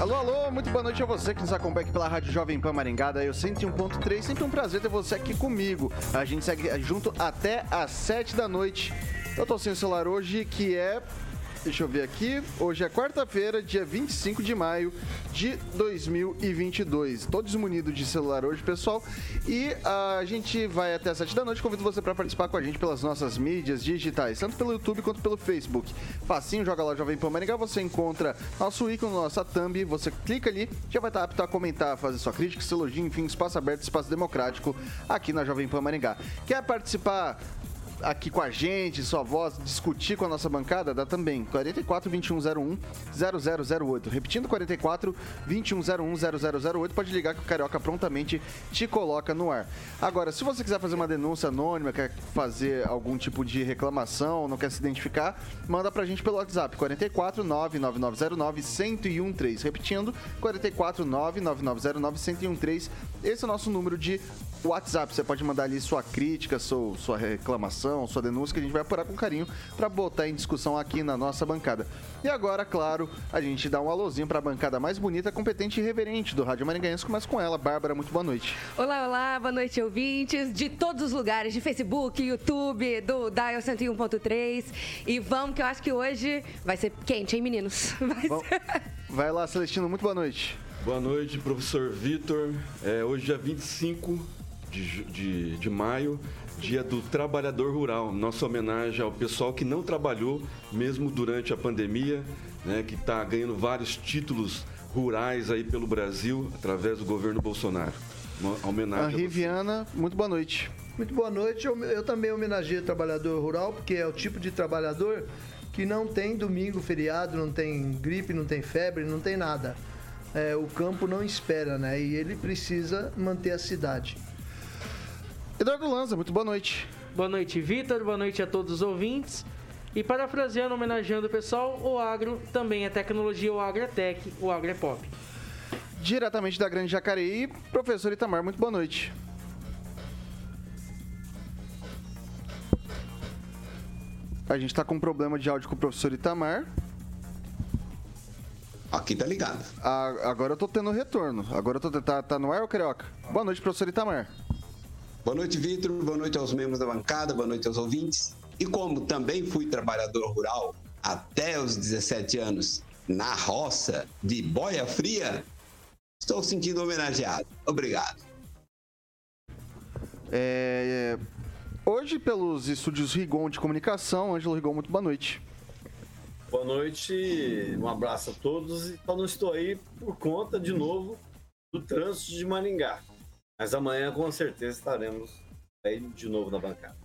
Alô, alô, muito boa noite a você que nos acompanha aqui pela Rádio Jovem Pan Maringada. Eu 101.3, sempre um prazer ter você aqui comigo. A gente segue junto até às 7 da noite. Eu tô sem o celular hoje, que é Deixa eu ver aqui. Hoje é quarta-feira, dia 25 de maio de 2022. Todos munidos de celular hoje, pessoal. E a gente vai até as 7 da noite. Convido você para participar com a gente pelas nossas mídias digitais, tanto pelo YouTube quanto pelo Facebook. Facinho, joga lá Jovem Pan Maringá, você encontra nosso ícone, nossa thumb, você clica ali, já vai estar apto a comentar, fazer sua crítica, seu elogio, enfim, espaço aberto, espaço democrático aqui na Jovem Pan Maringá. Quer participar aqui com a gente, sua voz, discutir com a nossa bancada, dá também 44 2101 0008. Repetindo 44 2101 0008, pode ligar que o Carioca prontamente te coloca no ar. Agora, se você quiser fazer uma denúncia anônima, quer fazer algum tipo de reclamação, não quer se identificar, manda pra gente pelo WhatsApp 44 99909 1013. Repetindo 44 99909 1013. Esse é o nosso número de WhatsApp. Você pode mandar ali sua crítica, sua, sua reclamação, sua denúncia, que a gente vai apurar com carinho para botar em discussão aqui na nossa bancada. E agora, claro, a gente dá um alôzinho para a bancada mais bonita, competente e reverente do Rádio Maringaense. Começa com ela, Bárbara. Muito boa noite. Olá, olá, boa noite, ouvintes de todos os lugares, de Facebook, YouTube, do Dial 101.3. E vamos, que eu acho que hoje vai ser quente, hein, meninos? Vai, ser... vai lá, Celestino, muito boa noite. Boa noite, professor Vitor. É, hoje, dia 25 de, de, de maio, Dia do Trabalhador Rural. Nossa homenagem ao pessoal que não trabalhou, mesmo durante a pandemia, né, que está ganhando vários títulos rurais aí pelo Brasil, através do governo Bolsonaro. Uma homenagem. A Riviana, muito boa noite. Muito boa noite. Eu, eu também homenageio o trabalhador rural, porque é o tipo de trabalhador que não tem domingo, feriado, não tem gripe, não tem febre, não tem nada. É, o campo não espera, né? E ele precisa manter a cidade. Eduardo Lanza, muito boa noite. Boa noite, Vitor. Boa noite a todos os ouvintes. E parafraseando, homenageando o pessoal, o agro também é tecnologia, o agro é tech, o agro é pop. Diretamente da Grande Jacareí, professor Itamar, muito boa noite. A gente está com um problema de áudio com o professor Itamar. Aqui tá ligado. Ah, agora eu tô tendo retorno. Agora eu tô. Tá, tá no ar, ô Carioca? Boa noite, professor Itamar. Boa noite, Vitor. Boa noite aos membros da bancada, boa noite aos ouvintes. E como também fui trabalhador rural até os 17 anos na roça de boia fria, estou sentindo homenageado. Obrigado. É, hoje, pelos estúdios Rigon de comunicação, Ângelo Rigon, muito boa noite. Boa noite, um abraço a todos. Então, não estou aí por conta, de novo, do trânsito de Maringá. Mas amanhã com certeza estaremos aí de novo na bancada.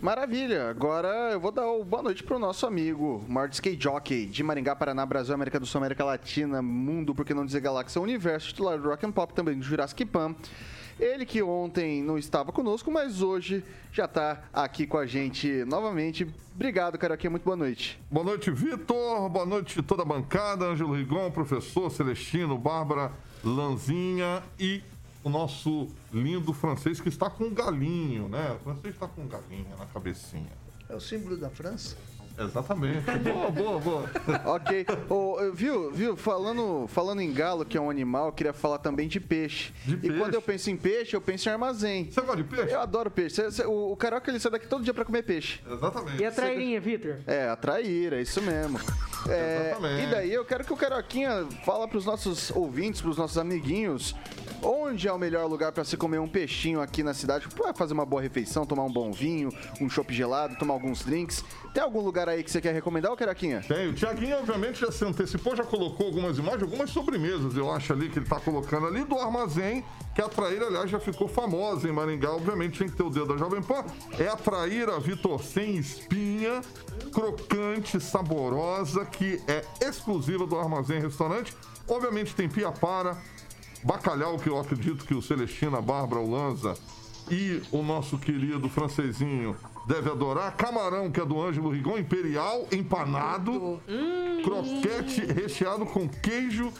Maravilha! Agora eu vou dar o boa noite pro nosso amigo, maior skate jockey de Maringá, Paraná, Brasil, América do Sul, América Latina, Mundo, por que não dizer Galáxia, Universo, titular do Rock and Pop, também do Jurassic Pan. Ele que ontem não estava conosco, mas hoje já está aqui com a gente novamente. Obrigado, Carioquinha. Muito boa noite. Boa noite, Vitor. Boa noite toda a bancada. Ângelo Rigon, professor Celestino, Bárbara Lanzinha e o nosso lindo francês que está com galinho, né? O francês está com um galinho na cabecinha. É o símbolo da França? Exatamente. boa, boa, boa. ok. Oh, viu, viu? Falando, falando em galo, que é um animal, eu queria falar também de peixe. De e quando eu penso em peixe, eu penso em armazém. Você gosta de peixe? Eu adoro peixe. Cê, cê, o, o Carioca, ele sai daqui todo dia pra comer peixe. Exatamente. E a trairinha, Vitor? É, a traíra, é isso mesmo. É, Exatamente. e daí eu quero que o Caroquinha fala pros nossos ouvintes, pros nossos amiguinhos, onde é o melhor lugar pra se comer um peixinho aqui na cidade, pra fazer uma boa refeição, tomar um bom vinho, um chopp gelado, tomar alguns drinks. Tem algum lugar aí que você quer recomendar, ô Caroquinha? Tem, o Tiaguinho, obviamente, já se antecipou, já colocou algumas imagens, algumas sobremesas, eu acho ali, que ele tá colocando ali do armazém, que a Traíra, aliás, já ficou famosa em Maringá, obviamente, tem que ter o dedo da Jovem Pan. É a Traíra Vitor sem espinha, crocante, saborosa, que é exclusiva do Armazém Restaurante. Obviamente tem piapara, bacalhau, que eu acredito que o Celestina, a Bárbara, o Lanza e o nosso querido francesinho deve adorar. Camarão, que é do Ângelo Rigon, imperial, empanado, croquete recheado com queijo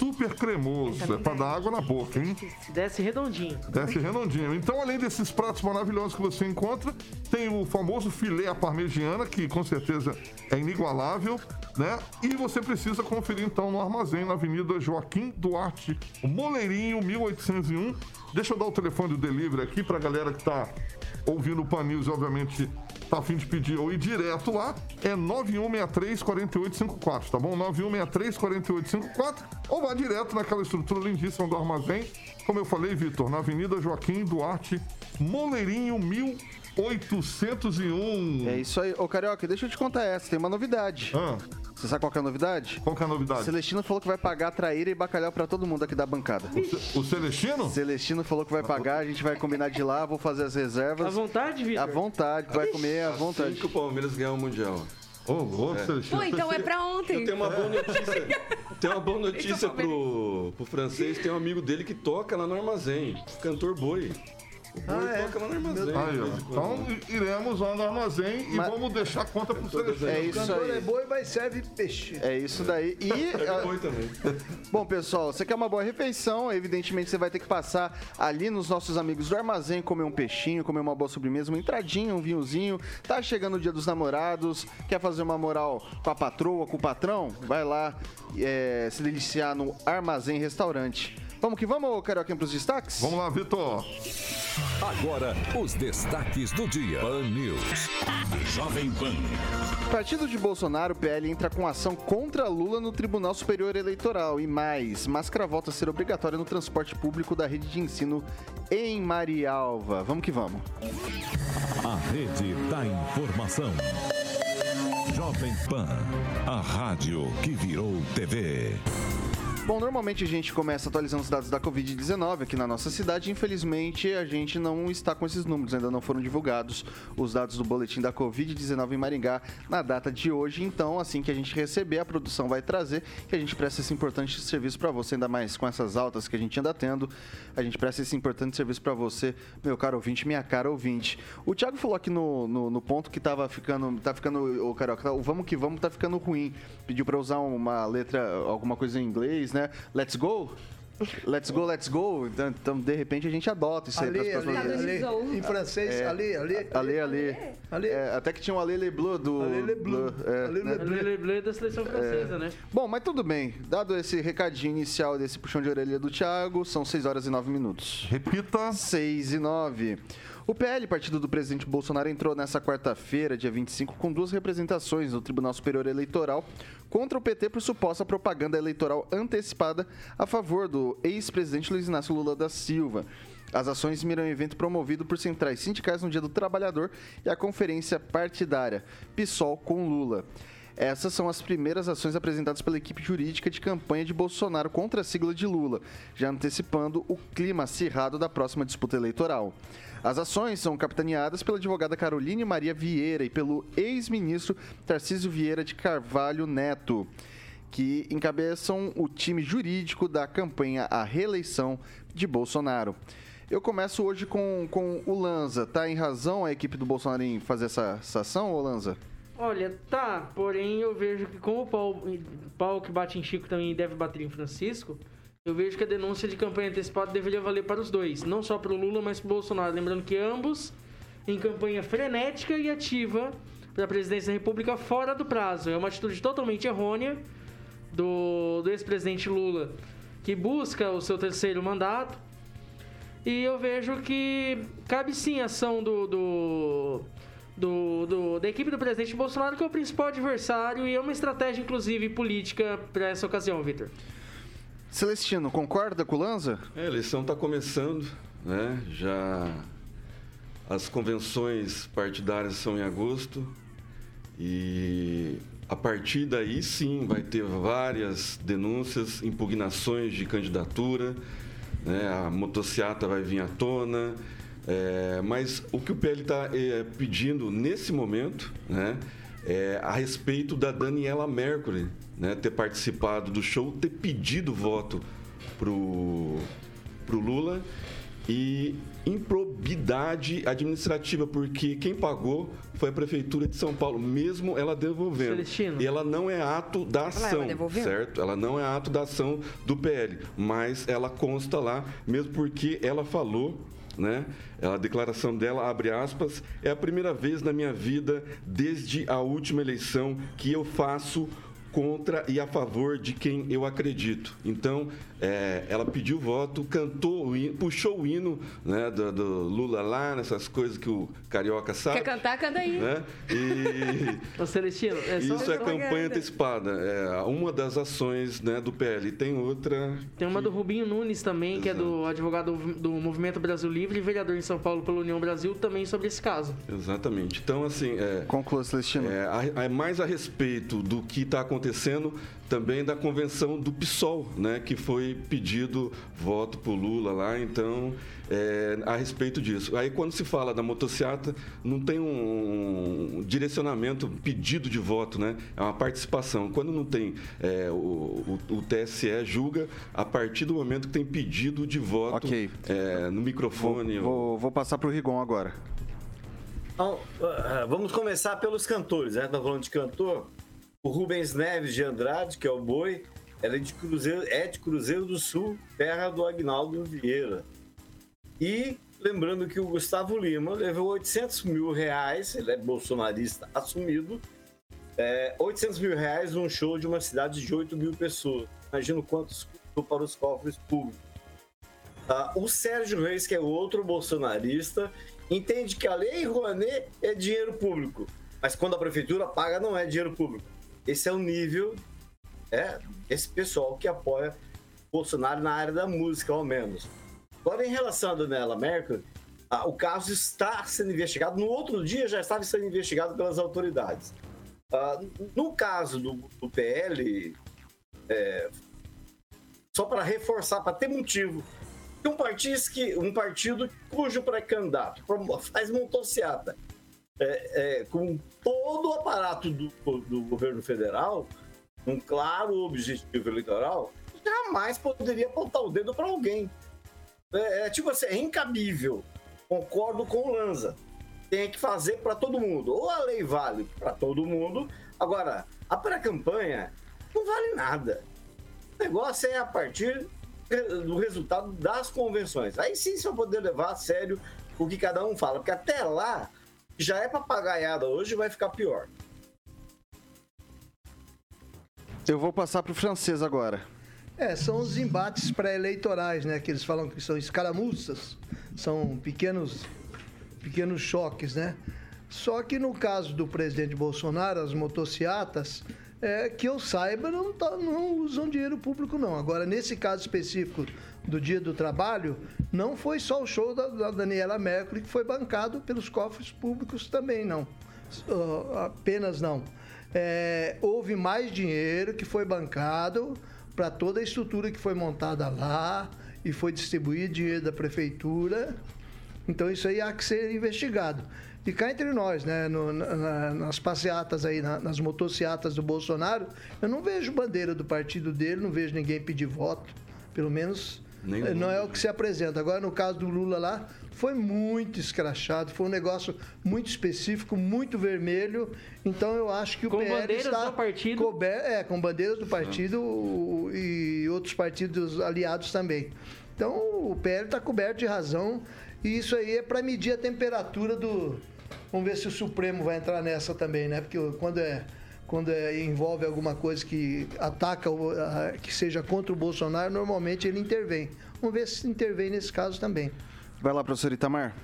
super cremoso. É pra dar água na boca, hein? Desce redondinho. Desce redondinho. Então, além desses pratos maravilhosos que você encontra, tem o famoso filé à parmegiana, que com certeza é inigualável, né? E você precisa conferir então no armazém na Avenida Joaquim Duarte, Moleirinho, 1801. Deixa eu dar o telefone do delivery aqui pra galera que tá ouvindo o Pan News, obviamente tá a fim de pedir ou ir direto lá, é 9163-4854, tá bom? 9163-4854 ou vá direto naquela estrutura lindíssima do armazém, como eu falei, Vitor, na Avenida Joaquim Duarte, Moleirinho 1801. É isso aí. Ô, Carioca, deixa eu te contar essa, tem uma novidade. Ah, Você sabe qual que é a novidade? qual que é a novidade? Celestino falou que vai pagar traíra e bacalhau pra todo mundo aqui da bancada. O Celestino? Celestino falou que vai pagar, a gente vai combinar de lá, vou fazer as reservas. À vontade, Vitor? À vontade, vai comer à Assim vontade. que o Palmeiras ganhar o Mundial. Ô, louco, Celestino. Pô, então é pra ontem. Tem uma boa notícia. Tem uma boa notícia eu pro, pro francês. Tem um amigo dele que toca lá no armazém. Cantor Boi. Ah, é? no armazém. Aí, ó. quando. Então iremos lá no armazém e Mas- vamos deixar a conta pro Celestino. É isso cantor é aí. boi, mas serve peixe. É isso daí. E. Boi também. Bom, pessoal, você quer uma boa refeição, evidentemente você vai ter que passar ali nos nossos amigos do armazém, comer um peixinho, comer uma boa sobremesa, uma entradinha, um vinhozinho. Tá chegando o dia dos namorados, quer fazer uma moral com a patroa, com o patrão? Vai lá é, se deliciar no Armazém Restaurante. Vamos que vamos, Carioquinha, pros destaques? Vamos lá, Vitor. Agora, os destaques do dia. Pan News. Jovem Pan. Partido de Bolsonaro, PL, entra com ação contra Lula no Tribunal Superior Eleitoral. E mais, máscara volta a ser obrigatória no transporte público da rede de ensino em Marialva. Vamos que vamos. A rede da informação. Jovem Pan. A rádio que virou TV. Bom, normalmente a gente começa atualizando os dados da Covid-19 aqui na nossa cidade. Infelizmente, a gente não está com esses números, ainda não foram divulgados os dados do boletim da Covid-19 em Maringá na data de hoje. Então, assim que a gente receber, a produção vai trazer que a gente presta esse importante serviço para você, ainda mais com essas altas que a gente anda tendo. A gente presta esse importante serviço para você, meu caro ouvinte, minha cara ouvinte. O Thiago falou aqui no, no, no ponto que tava ficando, tá ficando, o Carioca, o vamos que vamos tá ficando ruim. Pediu para usar uma letra, alguma coisa em inglês, né? Let's go? Let's go, let's go. Então, então, de repente, a gente adota isso aí Ali, para as ali, pessoas. ali. Padronizou. Em francês, ali, ali. Ale, ale. Ale. É, até que tinha um Ale Le Bleu do. Ale Le Bleu. é, Ale né? Le É Lele Bleu da seleção francesa, né? Bom, mas tudo bem. Dado esse recadinho inicial desse puxão de orelha do Thiago, são 6 horas e 9 minutos. Repita. 6 e 9. O PL, partido do presidente Bolsonaro, entrou nessa quarta-feira, dia 25, com duas representações no Tribunal Superior Eleitoral contra o PT por suposta propaganda eleitoral antecipada a favor do ex-presidente Luiz Inácio Lula da Silva. As ações miram um evento promovido por centrais sindicais no Dia do Trabalhador e a conferência partidária PSOL com Lula. Essas são as primeiras ações apresentadas pela equipe jurídica de campanha de Bolsonaro contra a sigla de Lula, já antecipando o clima acirrado da próxima disputa eleitoral. As ações são capitaneadas pela advogada Caroline Maria Vieira e pelo ex-ministro Tarcísio Vieira de Carvalho Neto, que encabeçam o time jurídico da campanha à reeleição de Bolsonaro. Eu começo hoje com, com o Lanza. Tá em razão a equipe do Bolsonaro em fazer essa, essa ação, ô Lanza? Olha, tá, porém eu vejo que como o pau, pau que bate em Chico também deve bater em Francisco, eu vejo que a denúncia de campanha antecipada deveria valer para os dois, não só para o Lula, mas para o Bolsonaro. Lembrando que ambos em campanha frenética e ativa para a presidência da República fora do prazo. É uma atitude totalmente errônea do, do ex-presidente Lula, que busca o seu terceiro mandato. E eu vejo que cabe sim a ação do, do, do, do- da equipe do presidente Bolsonaro, que é o principal adversário e é uma estratégia, inclusive, política para essa ocasião, Vitor. Celestino, concorda com o Lanza? É, a eleição está começando, né? Já as convenções partidárias são em agosto e a partir daí sim vai ter várias denúncias, impugnações de candidatura, né? A motociata vai vir à tona, é, mas o que o PL está pedindo nesse momento, né? É a respeito da Daniela Mercury, né? Ter participado do show, ter pedido voto pro pro Lula e improbidade administrativa, porque quem pagou foi a Prefeitura de São Paulo, mesmo ela devolvendo. Celestino. E ela não é ato da Ela ação, devolveu? certo? Ela não é ato da ação do PL, mas ela consta lá, mesmo porque ela falou né? A declaração dela, abre aspas, é a primeira vez na minha vida, desde a última eleição, que eu faço contra e a favor de quem eu acredito. Então, é, ela pediu voto, cantou, o hino, puxou o hino né, do, do Lula lá, nessas coisas que o carioca sabe. Quer cantar? Canta aí. Né? E Ô, Celestino, é só... isso é propaganda. campanha antecipada. É uma das ações né, do PL. Tem outra. Tem uma do Rubinho Nunes também, que é do advogado do Movimento Brasil Livre e vereador em São Paulo pela União Brasil, também sobre esse caso. Exatamente. Então, assim, é, Conclua, Celestino. É, a- a- mais a respeito do que está acontecendo também da convenção do PSOL, né, que foi pedido voto por Lula lá, então é, a respeito disso. Aí quando se fala da motociata, não tem um direcionamento, um pedido de voto, né? É uma participação. Quando não tem, é, o, o- o TSE julga a partir do momento que tem pedido de voto Ok. é, no microfone. ou- Vou, vou passar pro Rigon agora. Então, ah, vamos começar pelos cantores, né? Estamos falando de cantor. O Rubens Neves de Andrade, que é o boi, ela é de Cruzeiro, é de Cruzeiro do Sul, terra do Agnaldo Vieira. E lembrando que o Gustavo Lima levou 800 mil reais, ele é bolsonarista assumido, é, 800 mil reais num show de uma cidade de 8 mil pessoas. Imagina o quanto isso custou para os cofres públicos. Ah, o Sérgio Reis, que é outro bolsonarista, entende que a lei Rouanet é dinheiro público, mas quando a prefeitura paga não é dinheiro público. Esse é o nível, é, esse pessoal que apoia Bolsonaro na área da música, ao menos. Agora, em relação a Daniela Mercury, ah, o caso está sendo investigado. No outro dia já estava sendo investigado pelas autoridades. Ah, no caso do, do PL, é, só para reforçar, para ter motivo, um partido, que, um partido cujo pré-candidato faz motociata é, é, com todo o aparato do, do governo federal, um claro objetivo eleitoral, jamais poderia apontar o dedo para alguém. É, é tipo assim, é incabível. Concordo com o Lanza. Tem que fazer para todo mundo. Ou a lei vale para todo mundo. Agora, a pré-campanha não vale nada. O negócio é a partir do resultado das convenções. Aí sim você vai poder levar a sério o que cada um fala. Porque até lá, já é papagaiada hoje, vai ficar pior. Eu vou passar pro francês agora. É, são os embates pré-eleitorais, né? Que eles falam que são escaramuças, são pequenos, pequenos choques, né? Só que no caso do presidente Bolsonaro, as motociatas, é, que eu saiba, não, tá- não usam dinheiro público, não. Agora, nesse caso específico do Dia do Trabalho, não foi só o show da, da Daniela Mercury que foi bancado pelos cofres públicos também, não. Ah, apenas não. É, houve mais dinheiro que foi bancado para toda a estrutura que foi montada lá e foi distribuído dinheiro da prefeitura. Então isso aí há que ser investigado. E cá entre nós, né, no- na- nas passeatas aí, na- nas motocicletas do Bolsonaro, eu não vejo bandeira do partido dele, não vejo ninguém pedir voto. Pelo menos Eh, o não é o que se apresenta. Agora, no caso do Lula lá, foi muito escrachado, foi um negócio muito específico, muito vermelho. Então eu acho que o Com PL bandeiras está do partido. cober- é, com bandeiras do partido o- e outros partidos aliados também. Então o PL está coberto de razão e isso aí é para medir a temperatura do. Vamos ver se o Supremo vai entrar nessa também, né? Porque quando é quando é, envolve alguma coisa que ataca, o- a- que seja contra o Bolsonaro, normalmente ele intervém. Vamos ver se intervém nesse caso também. Vai lá, professor Itamar.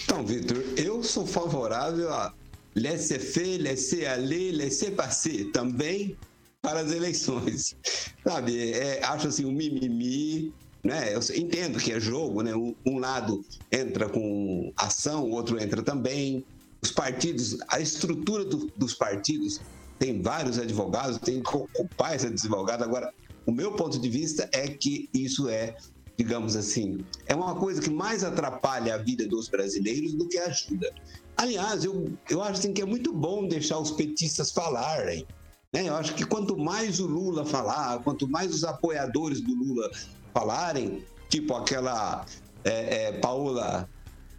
Então, Vitor, eu sou favorável a laissez-faire, laissez-aller, laissez-passer também para as eleições. Sabe, é, acho assim, um mimimi, né? Eu entendo que é jogo, né? Um, um lado entra com ação, o outro entra também. Os partidos, a estrutura do, dos partidos tem vários advogados, tem que ocupar esse advogado. Agora, o meu ponto de vista é que isso é, digamos assim, é uma coisa que mais atrapalha a vida dos brasileiros do que ajuda. Aliás, eu, eu acho assim, que é muito bom deixar os petistas falarem. Né? Eu acho que quanto mais o Lula falar, quanto mais os apoiadores do Lula falarem, tipo aquela é, é, Paola,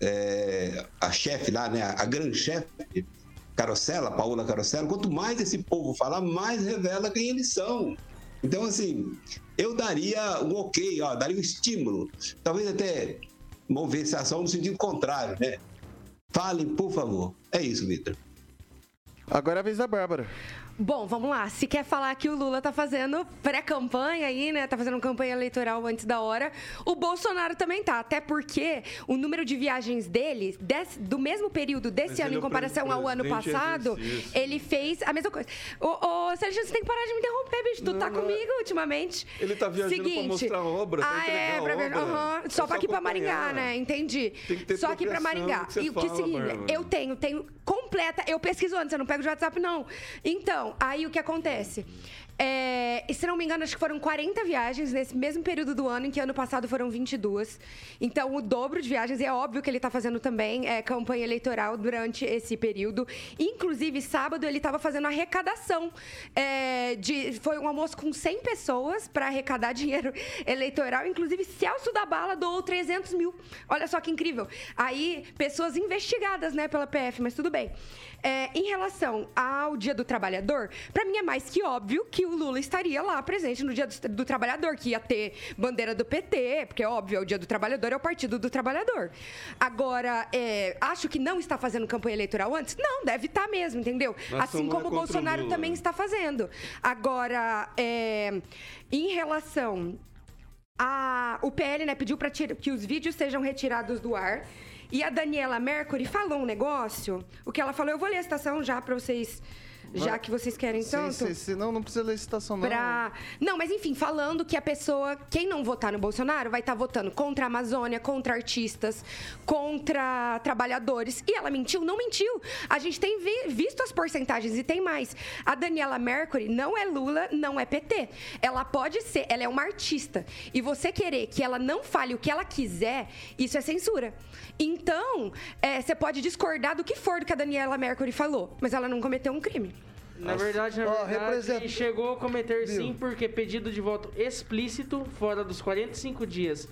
é, a chefe lá, né, a grande chefe, Carosella, Paola Carosella, quanto mais esse povo falar, mais revela quem eles são. Então, assim, eu daria um ok, ó, daria um estímulo, talvez até mover essa ação no sentido contrário, né? Falem, por favor. É isso, Vitor. Agora é a vez da Bárbara. Bom, vamos lá. Se quer falar que o Lula tá fazendo pré-campanha aí, né? Tá fazendo campanha eleitoral antes da hora, o Bolsonaro também tá. Até porque o número de viagens dele, desse, do mesmo período desse Mas ano é em o comparação ao ano presidente passado, exercício. ele fez a mesma coisa. Ô, ô Sérgio, você tem que parar de me interromper, bicho. Tu Não, tá não é- comigo ultimamente. Ele tá viajando pra Seguinte, mostrar obra, pra ah, entregar é, pra ver, É só pra aqui pra Maringá, né? Entendi. Tem que ter só aqui pra Maringá. que e o que é fala, seguinte, eu tenho, tenho completa. Eu pesquiso antes, eu não pego de WhatsApp, não. Então, aí o que acontece? É, e se não me engano, acho que foram 40 viagens nesse mesmo período do ano, em que ano passado foram 22. Então, o dobro de viagens, e é óbvio que ele está fazendo também é, campanha eleitoral durante esse período. Inclusive, sábado ele estava fazendo arrecadação. é, de, foi um almoço com 100 pessoas para arrecadar dinheiro eleitoral. Inclusive, Celso da Bala doou 300 mil. Olha só que incrível. Aí, pessoas investigadas né, pela PF, mas tudo bem. É, em relação ao Dia do Trabalhador, para mim é mais que óbvio que o Lula estaria lá presente no Dia do, do Trabalhador, que ia ter bandeira do PT, porque é óbvio, é o Dia do Trabalhador é o Partido do Trabalhador. Agora, é, acho que não está fazendo campanha eleitoral antes? Não, deve estar mesmo, entendeu? Nós assim como o o Bolsonaro Lula. também está fazendo. Agora, é, em relação a, o PL né, pediu para que os vídeos sejam retirados do ar. E a Daniela Mercury falou um negócio. O que ela falou, eu vou ler a citação já para vocês, já que vocês querem tanto. Sim, sim, sim, não, não precisa ler citação, não. Pra... Não, mas enfim, falando que a pessoa, quem não votar no Bolsonaro, vai estar votando contra a Amazônia, contra artistas, contra trabalhadores. E ela mentiu? Não mentiu. A gente tem vi- visto as porcentagens e tem mais. A Daniela Mercury não é Lula, não é PT. Ela pode ser, ela é uma artista. E você querer que ela não fale o que ela quiser, isso é censura. Então, é, você pode discordar do que for do que a Daniela Mercury falou, mas ela não cometeu um crime. Na verdade, na Ó, verdade, representa- chegou a cometer Viu? sim, porque pedido de voto explícito fora dos 45 dias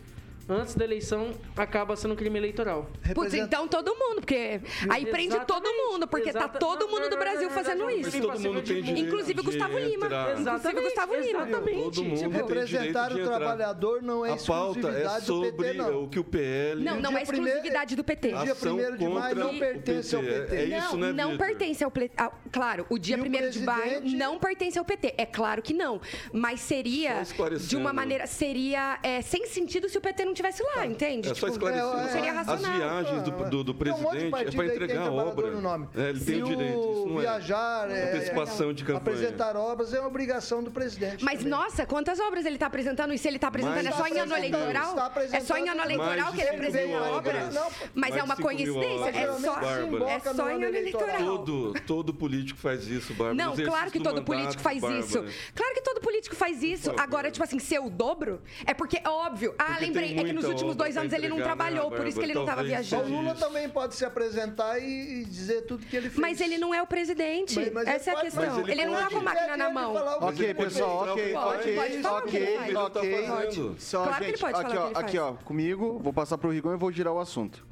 antes da eleição acaba sendo crime eleitoral. Putz, Representa- então todo mundo, porque aí prende todo Exatamente, mundo, porque tá exata- todo mundo do Brasil fazendo isso. não, Todo mundo tem direito Inclusive de Gustavo Lima. entrar. Inclusive Gustavo Lima. Exatamente. Todo mundo Tipo, tem direito representar de o entrar. trabalhador não é A pauta é do sobre PT, não. o que o PL... Não, não dia é primeiro- exclusividade do PT. dia ação 1º de maio contra não o pertence ao PT. É isso, não, né, não Vitor? pertence ao PT. Claro, o dia E o 1 de maio presidente- não pertence ao PT. É claro que não. Mas Só seria, esclarecendo. de uma maneira, seria é, sem sentido se o PT não tivesse lá, entende? É só Tipo, esclarecer. é, é, seria As racional. viagens do, do, do Tem um presidente é para tem entregar a obra. no nome. É, ele tem E o direito, isso não é. viajar, é, Antecipação de campanha. apresentar obras é uma obrigação do presidente. Mas, também. nossa, quantas obras ele tá apresentando? E se ele tá apresentando, é só de em ano 50 mil. eleitoral? Está É só em ano eleitoral que ele de 5 apresenta mil a obra? obras. Não, Mas é uma de 5 mil coincidência? É só, é só em ano eleitoral. Todo, todo político faz isso, Bárbara. Não, claro que do todo mandato, político faz Bárbara. isso. Claro que todo político faz isso. Agora, tipo assim, ser o dobro? É porque, é óbvio. Ah, Porque lembrei, tem é que nos últimos dois anos ele não trabalhou, por isso que ele não tava Bárbara? O viajando. Lula também pode se apresentar e, dizer tudo que ele fez. Mas ele não é o presidente. Mas- mas Essa é a pode- questão. Ele, ele não tá pode- com a máquina na mão. o Ok, pessoal, o ok, Pode, ok, pode falar o ok. Só, Claro que ele pode aqui, falar o ó, aqui, ó, comigo, vou passar pro Rigon e vou girar o assunto.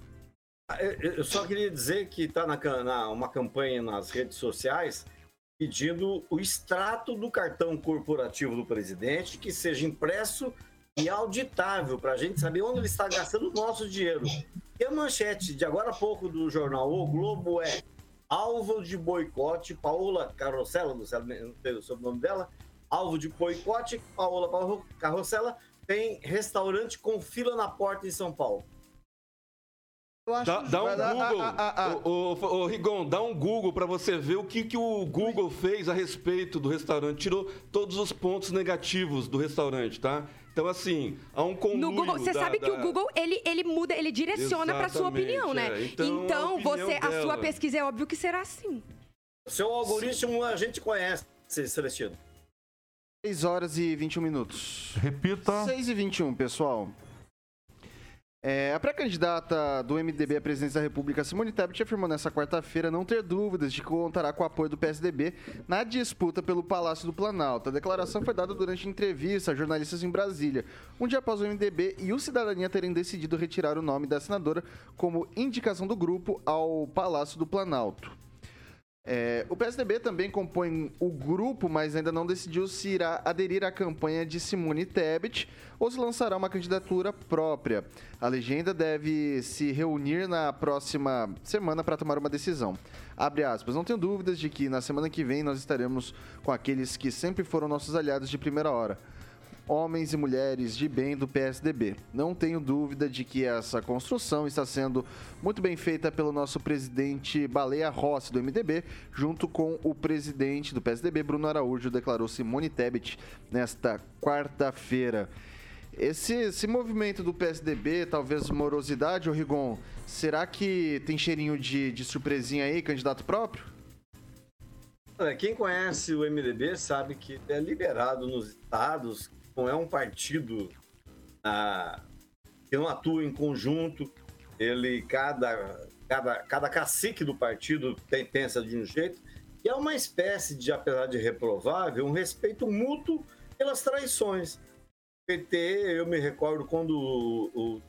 Eu eu só queria dizer que está na, na- uma campanha nas redes sociais pedindo o extrato do cartão corporativo do presidente que seja impresso e auditável para a gente saber onde ele está gastando o nosso dinheiro. E a manchete de agora há pouco do jornal O Globo é alvo de boicote, Paola Carrossela, não sei, não sei o sobrenome dela, alvo de boicote, Paola Carrossela tem restaurante com fila na porta em São Paulo. Eu acho Dá, dá um lá, Google. ah, ah, ah. Ô, ô, ô, Rigon, dá um Google pra você ver o que, que o Google fez a respeito do restaurante. Tirou todos os pontos negativos do restaurante, tá? Então, assim, há um conluio No Google, você da- sabe que da- o Google, ele, ele muda, ele direciona pra sua opinião, né? é. Então, a Então, opinião você, a dela. sua pesquisa é óbvio que será assim. Seu algoritmo a gente conhece, Celestino. 6 horas e 21 minutos. Repita. 6 e 21, pessoal. É, a pré-candidata do MDB à presidência da República, Simone Tebet, afirmou nessa quarta-feira não ter dúvidas de que contará com o apoio do PSDB na disputa pelo Palácio do Planalto. A declaração foi dada durante entrevista a jornalistas em Brasília, um dia após o MDB e o Cidadania terem decidido retirar o nome da senadora como indicação do grupo ao Palácio do Planalto. É, o PSDB também compõe o grupo, mas ainda não decidiu se irá aderir à campanha de Simone Tebet ou se lançará uma candidatura própria. A legenda deve se reunir na próxima semana para tomar uma decisão. Abre aspas, não tenho dúvidas de que na semana que vem nós estaremos com aqueles que sempre foram nossos aliados de primeira hora homens e mulheres de bem do PSDB. Não tenho dúvida de que essa construção está sendo muito bem feita pelo nosso presidente Baleia Rossi, do MDB, junto com o presidente do PSDB, Bruno Araújo, declarou Simone Tebet nesta quarta-feira. Esse, esse movimento do PSDB, talvez morosidade, ô Rigon, será que tem cheirinho de, de surpresinha aí, candidato próprio? Quem conhece o MDB sabe que é liberado nos estados, não é um partido ah, que não atua em conjunto. Ele, cada, cada, cada cacique do partido tem, pensa de um jeito, e é uma espécie de, apesar de reprovável, um respeito mútuo pelas traições. PT, eu me recordo quando o, o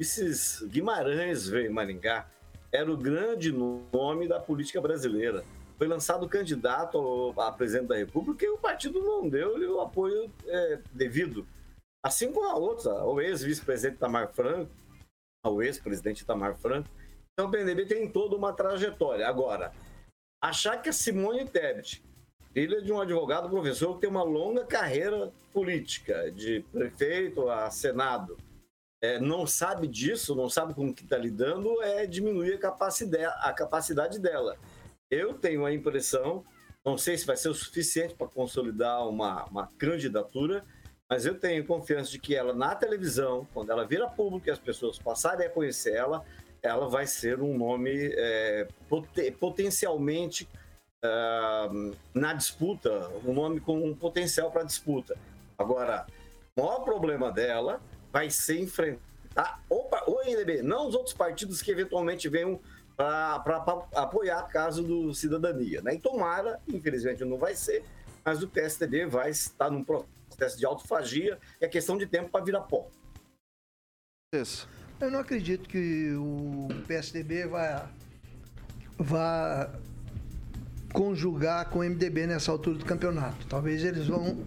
Guimarães veio em Maringá, era o grande nome da política brasileira. Foi lançado candidato a presidente da República e o partido não deu-lhe o apoio é, devido. Assim como a outra, o ex-vice-presidente Tamar Franco, ao ex-presidente Tamar Franco. Então o PNDB tem toda uma trajetória. Agora, achar que a Simone Tebet, filha de um advogado professor que tem uma longa carreira política, de prefeito a senado, é, não sabe disso, não sabe com o que está lidando, é diminuir a capacidade, a capacidade dela. Eu tenho a impressão, não sei se vai ser o suficiente para consolidar uma, uma candidatura, mas eu tenho confiança de que ela, na televisão, quando ela vira público e as pessoas passarem a conhecer ela, ela vai ser um nome é, poten- potencialmente ah, na disputa, um nome com um potencial para disputa. Agora, o maior problema dela vai ser enfrentar o, o não os outros partidos que eventualmente venham para apoiar caso do cidadania. Né? E tomara, infelizmente não vai ser, mas o PSDB vai estar num processo de autofagia e é questão de tempo para virar pó. Isso. Eu não acredito que o PSDB vai, vá conjugar com o MDB nessa altura do campeonato. Talvez eles vão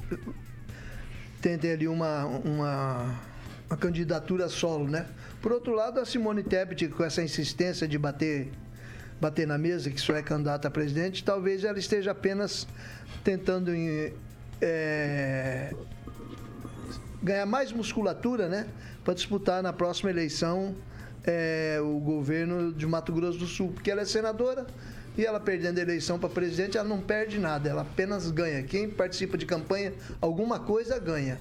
tentem ali uma, uma, uma candidatura solo, né? Por outro lado, a Simone Tebet, com essa insistência de bater, bater na mesa, que só é candidata a presidente, talvez ela esteja apenas tentando em, é, ganhar mais musculatura, né? Para disputar na próxima eleição é, o governo de Mato Grosso do Sul. Porque ela é senadora e ela perdendo a eleição para presidente, ela não perde nada, ela apenas ganha. Quem participa de campanha, alguma coisa ganha.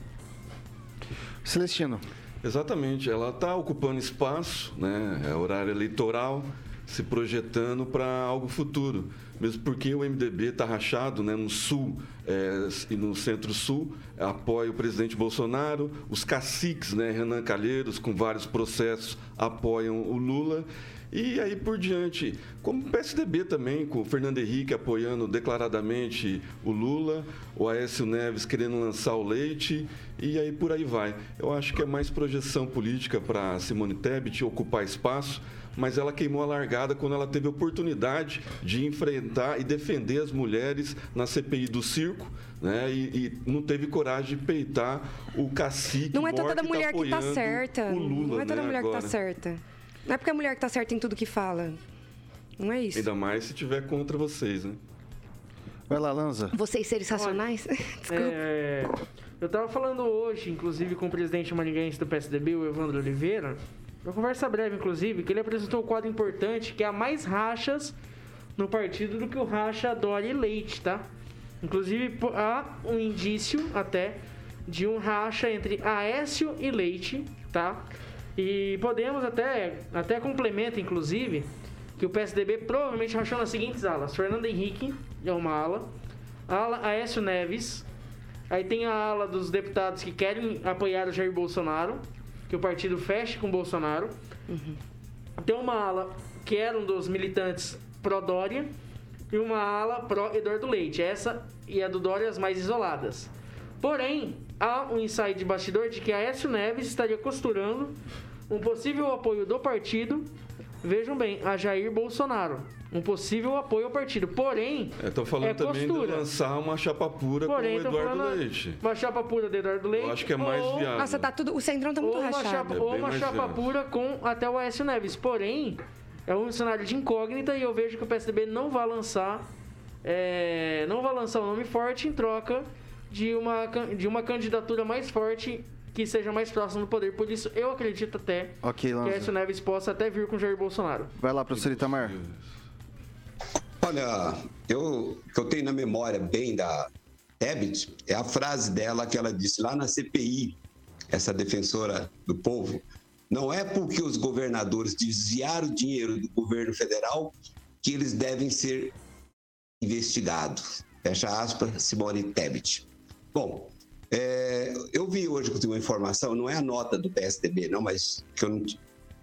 Celestino. Exatamente, ela está ocupando espaço, né? É horário eleitoral, se projetando para algo futuro. Mesmo porque o MDB está rachado né, no sul é, e no centro-sul, apoia o presidente Bolsonaro, os caciques, né, Renan Calheiros, com vários processos, apoiam o Lula. E aí por diante, como o PSDB também, com o Fernando Henrique apoiando declaradamente o Lula, o Aécio Neves querendo lançar o leite, e aí por aí vai. Eu acho que é mais projeção política para Simone Tebet ocupar espaço, mas ela queimou a largada quando ela teve oportunidade de enfrentar e defender as mulheres na CPI do circo, né? E, e não teve coragem de peitar o cacique. Não é toda tá mulher que tá apoiando certa. O Lula, não é toda né, mulher que agora. tá certa. Não é porque a mulher que tá certa em tudo que fala. Não é isso. Ainda mais se tiver contra vocês, né? Vai lá, Lanza. Vocês seres racionais? Desculpa. É, eu tava falando hoje, inclusive, com o presidente maringaense do PSDB, o Evandro Oliveira, uma conversa breve, inclusive, que ele apresentou um quadro importante que é mais rachas no partido do que o racha Dória e Leite, tá? Inclusive, há um indício até de um racha entre Aécio e Leite, tá? E podemos até, até complementa, inclusive, que o PSDB provavelmente rachou nas seguintes alas. Fernando Henrique é uma ala, a ala Aécio Neves, aí tem a ala dos deputados que querem apoiar o Jair Bolsonaro, que o partido feche com o Bolsonaro. Uhum. Tem uma ala que era um dos militantes pró-Dória e uma ala pró-Eduardo Leite. Essa e a do Dória as mais isoladas. Porém, há um insight de bastidor de que a Aécio Neves estaria costurando um possível apoio do partido, vejam bem, a Jair Bolsonaro. Um possível apoio ao partido. Porém, Estou falando é também costura. de lançar uma chapa pura Porém, com tô o Eduardo Leite. Uma chapa pura de Eduardo Leite. Eu acho que é mais ou- viável. Nossa, tá tudo. O centrão tá muito ou uma rachado. chapa, É ou uma chapa viável. pura com até o Aécio Neves. Porém, é um cenário de incógnita e eu vejo que o PSDB não vai lançar é, não vai lançar um nome forte em troca de uma, de uma candidatura mais forte que seja mais próxima do poder. Por isso, eu acredito até Ok, que. Aécio Neves possa até vir com Jair Bolsonaro. Vai lá, professor Itamar. Olha, eu o que eu tenho na memória bem da Tebet é a frase dela que ela disse lá na CPI, essa defensora do povo. Não é porque os governadores desviaram dinheiro do governo federal que eles devem ser investigados. Fecha aspas, Simone Tebet. Bom, é, eu vi hoje que tem uma informação, não é a nota do PSDB, não, mas que eu não,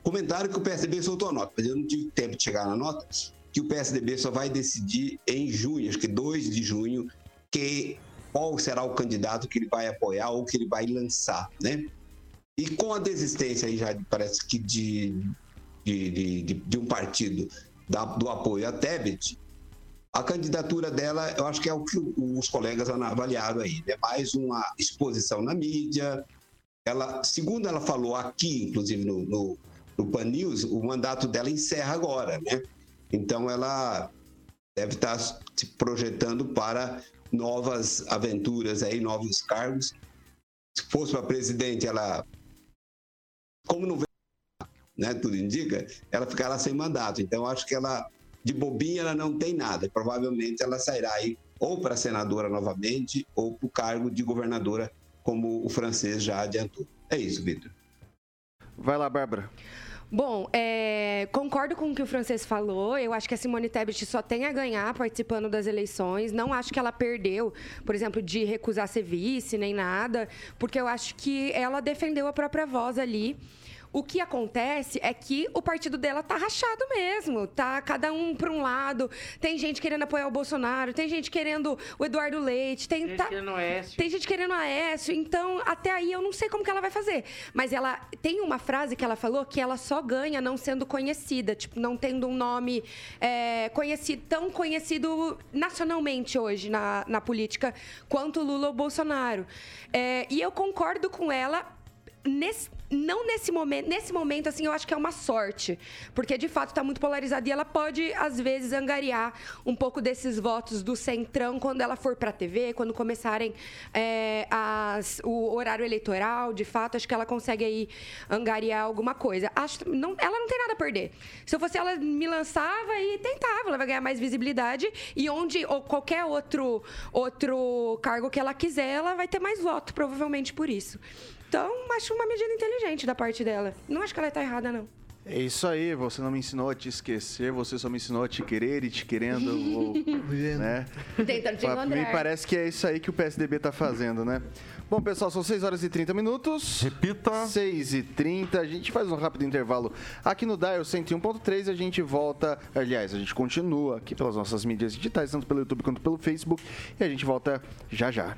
comentário que o PSDB soltou a nota, mas eu não tive tempo de chegar na nota, que o PSDB só vai decidir em junho, acho que 2 de junho, que, qual será o candidato que ele vai apoiar ou que ele vai lançar, né? E com a desistência aí já parece que de, de, de, de- um partido da- do apoio a Tebet, a candidatura dela, eu acho que é o que os colegas avaliaram aí, é mais uma exposição na mídia. Ela, segundo ela falou aqui, inclusive no, no, no Pan News, o mandato dela encerra agora, né? Então ela deve estar se projetando para novas aventuras aí, novos cargos. Se fosse para presidente, ela, como não vem, né, tudo indica, ela ficará sem mandato. Então acho que ela de bobinha ela não tem nada. Provavelmente ela sairá aí ou para senadora novamente ou para o cargo de governadora, como o francês já adiantou. É isso, Vitor. Vai lá, Bárbara. Bom, é, concordo com o que o francês falou. Eu acho que a Simone Tebet só tem a ganhar participando das eleições. Não acho que ela perdeu, por exemplo, de recusar ser vice nem nada, porque eu acho que ela defendeu a própria voz ali. O que acontece é que o partido dela tá rachado mesmo, tá cada um para um lado. Tem gente querendo apoiar o Bolsonaro, tem gente querendo o Eduardo Leite, tem Gente tá- querendo Aécio. tem gente querendo a Aécio, então até aí eu não sei como que ela vai fazer. Mas ela tem uma frase que ela falou que ela só ganha não sendo conhecida, tipo, não tendo um nome é, conhecido, tão conhecido nacionalmente hoje na, na política quanto Lula ou Bolsonaro. É, e eu concordo com ela nesse- não nesse momento, nesse momento, assim, eu acho que é uma sorte. Porque, de fato, está muito polarizado e ela pode, às vezes, angariar um pouco desses votos do Centrão quando ela for para a TV, quando começarem é, as- o horário eleitoral, de fato, acho que ela consegue aí angariar alguma coisa. Acho, não, ela não tem nada a perder. Se eu fosse ela, me lançava e tentava, ela vai ganhar mais visibilidade e onde, ou qualquer outro, outro cargo que ela quiser, ela vai ter mais voto, provavelmente por isso. Então, acho uma medida inteligente da parte dela. Não acho que ela tá errada, não. É isso aí, você não me ensinou a te esquecer, você só me ensinou a te querer e te querendo, ou, né? Tentando te Me parece que é isso aí que o PSDB tá fazendo, né? Bom, pessoal, são 6 horas e 30 minutos. Repita. 6 e 30 a gente faz um rápido intervalo aqui no Dial 101.3 e a gente volta, aliás, a gente continua aqui pelas nossas mídias digitais, tanto pelo YouTube quanto pelo Facebook, e a gente volta já já.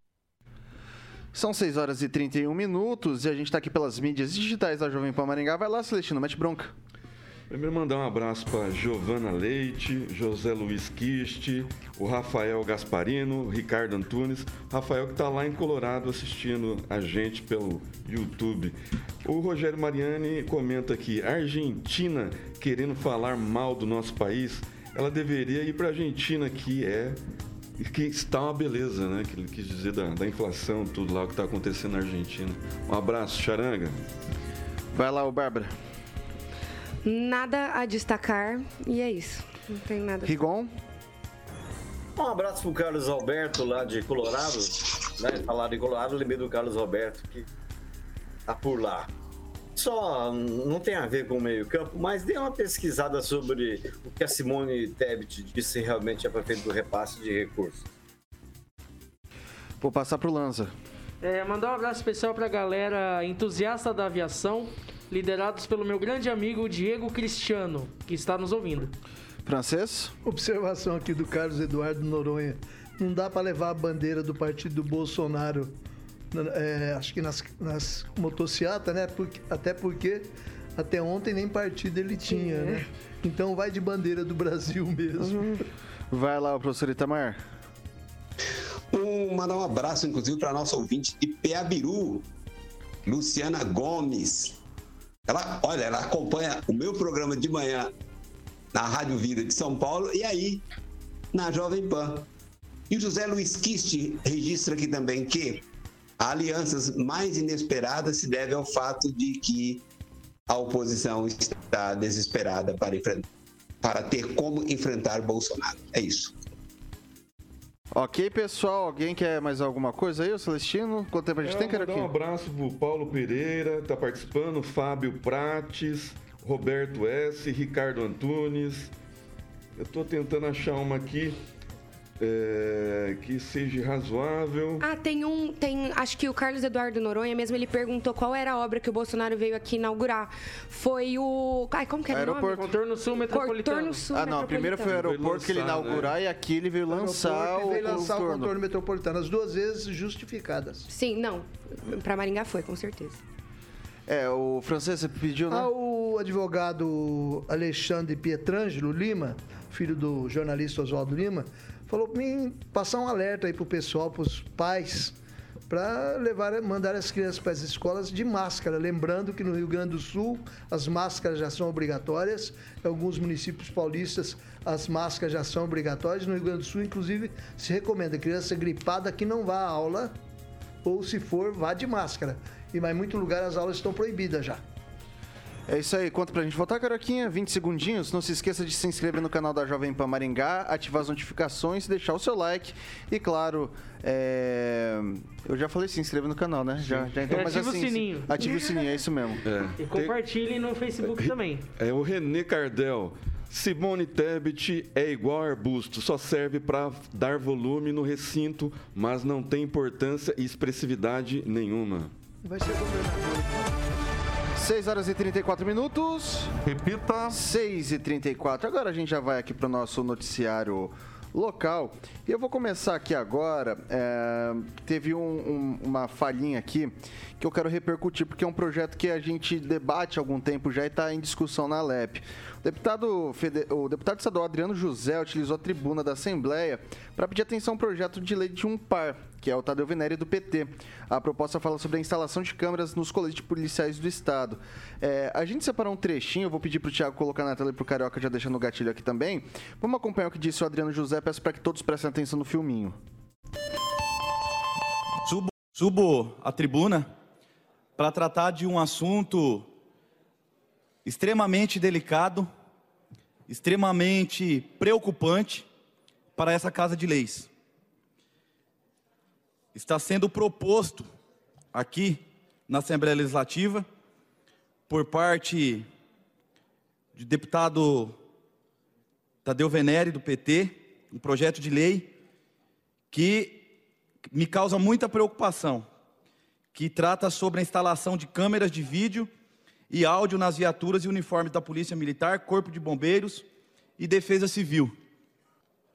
São 6 horas e 31 minutos e a gente está aqui pelas mídias digitais da Jovem Pan Maringá. Vai lá, Celestino, mete bronca. Primeiro mandar um abraço para Giovana Leite, José Luiz Quiste, o Rafael Gasparino, Ricardo Antunes, Rafael que está lá em Colorado assistindo a gente pelo YouTube. O Rogério Mariani comenta aqui, Argentina querendo falar mal do nosso país, ela deveria ir para a Argentina que é que está uma beleza, né? Que ele quis dizer da, da inflação, tudo lá o que está acontecendo na Argentina. Um abraço, Charanga. Vai lá, o Bárbara. Nada a destacar e é isso. Não tem nada. Rigon. Um abraço pro Carlos Alberto lá de Colorado. Né? Falar de Colorado, lembrei do Carlos Alberto que tá por lá. Só não tem a ver com o meio-campo, mas dê uma pesquisada sobre o que a Simone Tebet disse realmente é para feito do repasse de recursos. Vou passar pro Lanza. É, mandar um abraço especial pra galera entusiasta da aviação, liderados pelo meu grande amigo Diego Cristiano, que está nos ouvindo. Francês? Observação aqui do Carlos Eduardo Noronha. Não dá para levar a bandeira do partido do Bolsonaro, é, acho que nas, nas motocicletas, né? Porque, até porque até ontem nem partido ele tinha, É. né? Então vai de bandeira do Brasil mesmo. Vai lá, professor Itamar. Um, mandar um abraço, inclusive, para nossa ouvinte de Peabiru, Luciana Gomes. Ela, olha, ela acompanha o meu programa de manhã na Rádio Vida de São Paulo e aí na Jovem Pan. E o José Luiz Kist registra aqui também que alianças mais inesperadas se deve ao fato de que a oposição está desesperada para, enfren- para ter como enfrentar Bolsonaro. É isso. Ok, pessoal. Alguém quer mais alguma coisa aí, o Celestino? Quanto tempo a gente É, tem, mandar um Caroquinha? abraço pro Paulo Pereira, tá participando, Fábio Prates, Roberto S, Ricardo Antunes. Eu tô tentando achar uma aqui é, que seja razoável. Ah, tem um. Tem, acho que o Carlos Eduardo Noronha mesmo, ele perguntou qual era a obra que o Bolsonaro veio aqui inaugurar. Foi o. Ai, como que era o Aeroporto. nome? Contorno Sul Metropolitano. Contorno Sul Ah, não. Primeiro foi o aeroporto que ele lançar, inaugurar e aqui ele veio lançar o veio lançar o contorno. contorno metropolitano. As duas vezes justificadas. Sim, não. Pra Maringá foi, com certeza. É, o francês você pediu, né? Ah, o advogado Alexandre Pietrangelo Lima, filho do jornalista Oswaldo Lima, falou para mim passar um alerta aí pro pessoal, pros pais, para levar, mandar as crianças para as escolas de máscara. Lembrando que no Rio Grande do Sul as máscaras já são obrigatórias, em alguns municípios paulistas as máscaras já são obrigatórias. No Rio Grande do Sul, inclusive, se recomenda criança gripada que não vá à aula ou se for, vá de máscara. E mas em muito lugar as aulas estão proibidas já. É isso aí, conta pra gente votar, Caroquinha. 20 segundinhos. Não se esqueça de se inscrever no canal da Jovem Pan Maringá, ativar as notificações, deixar o seu like. E claro, é, eu já falei se inscreva no canal, né? Já, já então, mas ativa o assim, sininho. Ative o sininho, é isso mesmo. É, E compartilhem no Facebook também. é o René Cardel. Simone Tebet é igual arbusto, só serve para dar volume no recinto, mas não tem importância e expressividade nenhuma. Vai ser governador. 6 horas e 34 minutos. Repita. 6 e 34. Agora a gente já vai aqui para o nosso noticiário local. E eu vou começar aqui agora. é, teve um- um- uma falhinha aqui que eu quero repercutir, porque é um projeto que a gente debate há algum tempo já e está em discussão na LEP. O deputado, fede- o deputado estadual Adriano José utilizou a tribuna da Assembleia para pedir atenção ao projeto de lei de um par, que é o Tadeu Venere do PT. A proposta fala sobre a instalação de câmeras nos coletes policiais do Estado. É, a gente separou um trechinho, eu vou pedir para o Thiago colocar na tela e para o Carioca já deixar no gatilho aqui também. Vamos acompanhar o que disse o Adriano José, peço para que todos prestem atenção no filminho. Subo, subo à tribuna para tratar de um assunto extremamente delicado, extremamente preocupante para essa Casa de Leis. Está sendo proposto aqui na Assembleia Legislativa, por parte de deputado Tadeu Venere, do PT, um projeto de lei que me causa muita preocupação, que trata sobre a instalação de câmeras de vídeo e áudio nas viaturas e uniformes da Polícia Militar, Corpo de Bombeiros e Defesa Civil.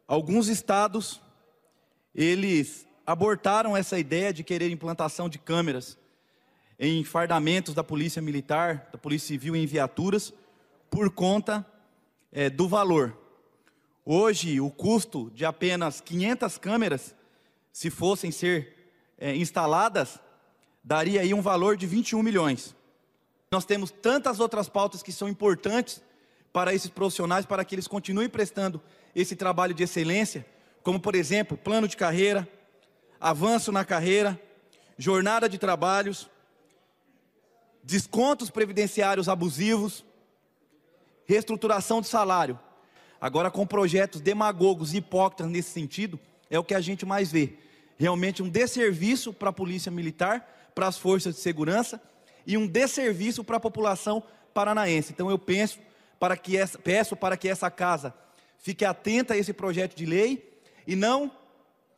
Alguns estados, eles abortaram essa ideia de querer implantação de câmeras em fardamentos da Polícia Militar, da Polícia Civil em viaturas, por conta é, do valor. Hoje, o custo de apenas 500 câmeras, se fossem ser é, instaladas, daria aí um valor de 21 milhões. Nós temos tantas outras pautas que são importantes para esses profissionais, para que eles continuem prestando esse trabalho de excelência, como, por exemplo, plano de carreira, avanço na carreira, jornada de trabalhos, descontos previdenciários abusivos, reestruturação de salário. Agora, com projetos demagogos e hipócritas nesse sentido, é o que a gente mais vê. Realmente um desserviço para a polícia militar, para as forças de segurança e um desserviço para a população paranaense. Então eu penso para que essa, peço para que essa casa fique atenta a esse projeto de lei e não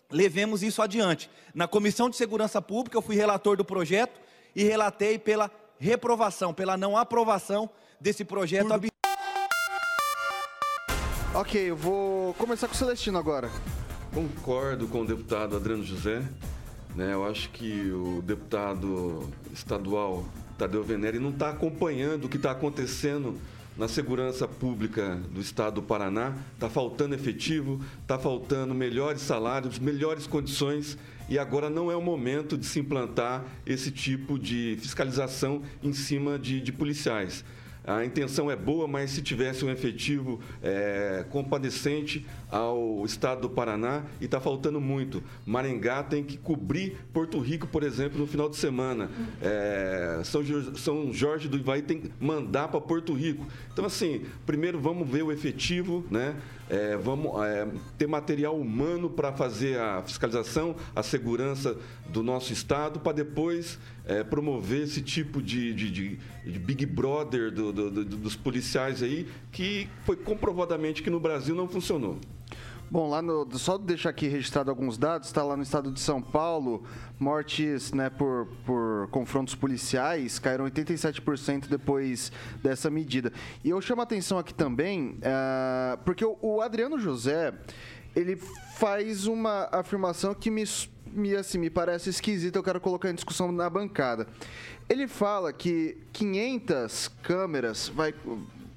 levemos isso adiante. Na Comissão de Segurança Pública eu fui relator do projeto e relatei pela reprovação, pela não aprovação desse projeto. Ok, eu vou começar com o Celestino agora. Concordo com o deputado Adriano José. Né? Eu acho que o deputado estadual Tadeu Venere não está acompanhando o que está acontecendo na segurança pública do estado do Paraná. Está faltando efetivo, está faltando melhores salários, melhores condições e agora não é o momento de se implantar esse tipo de fiscalização em cima de, de policiais. A intenção é boa, mas se tivesse um efetivo é, compadecente ao estado do Paraná, e está faltando muito. Maringá tem que cobrir Porto Rico, por exemplo, no final de semana. É, São, São Jorge do Ivaí tem que mandar para Porto Rico. Então, assim, primeiro vamos ver o efetivo, né? É, vamos é, ter material humano para fazer a fiscalização, a segurança do nosso estado, para depois é, promover esse tipo de, de, de, de Big Brother do, do, do, dos policiais aí, que foi comprovadamente que no Brasil não funcionou. Bom, lá no, só deixar aqui registrado alguns dados, está lá no estado de São Paulo, mortes né, por, por confrontos policiais caíram 87% depois dessa medida. E eu chamo a atenção aqui também, uh, porque o, o, Adriano José, ele faz uma afirmação que me, me, assim, me parece esquisita, eu quero colocar em discussão na bancada. Ele fala que 500 câmeras vai,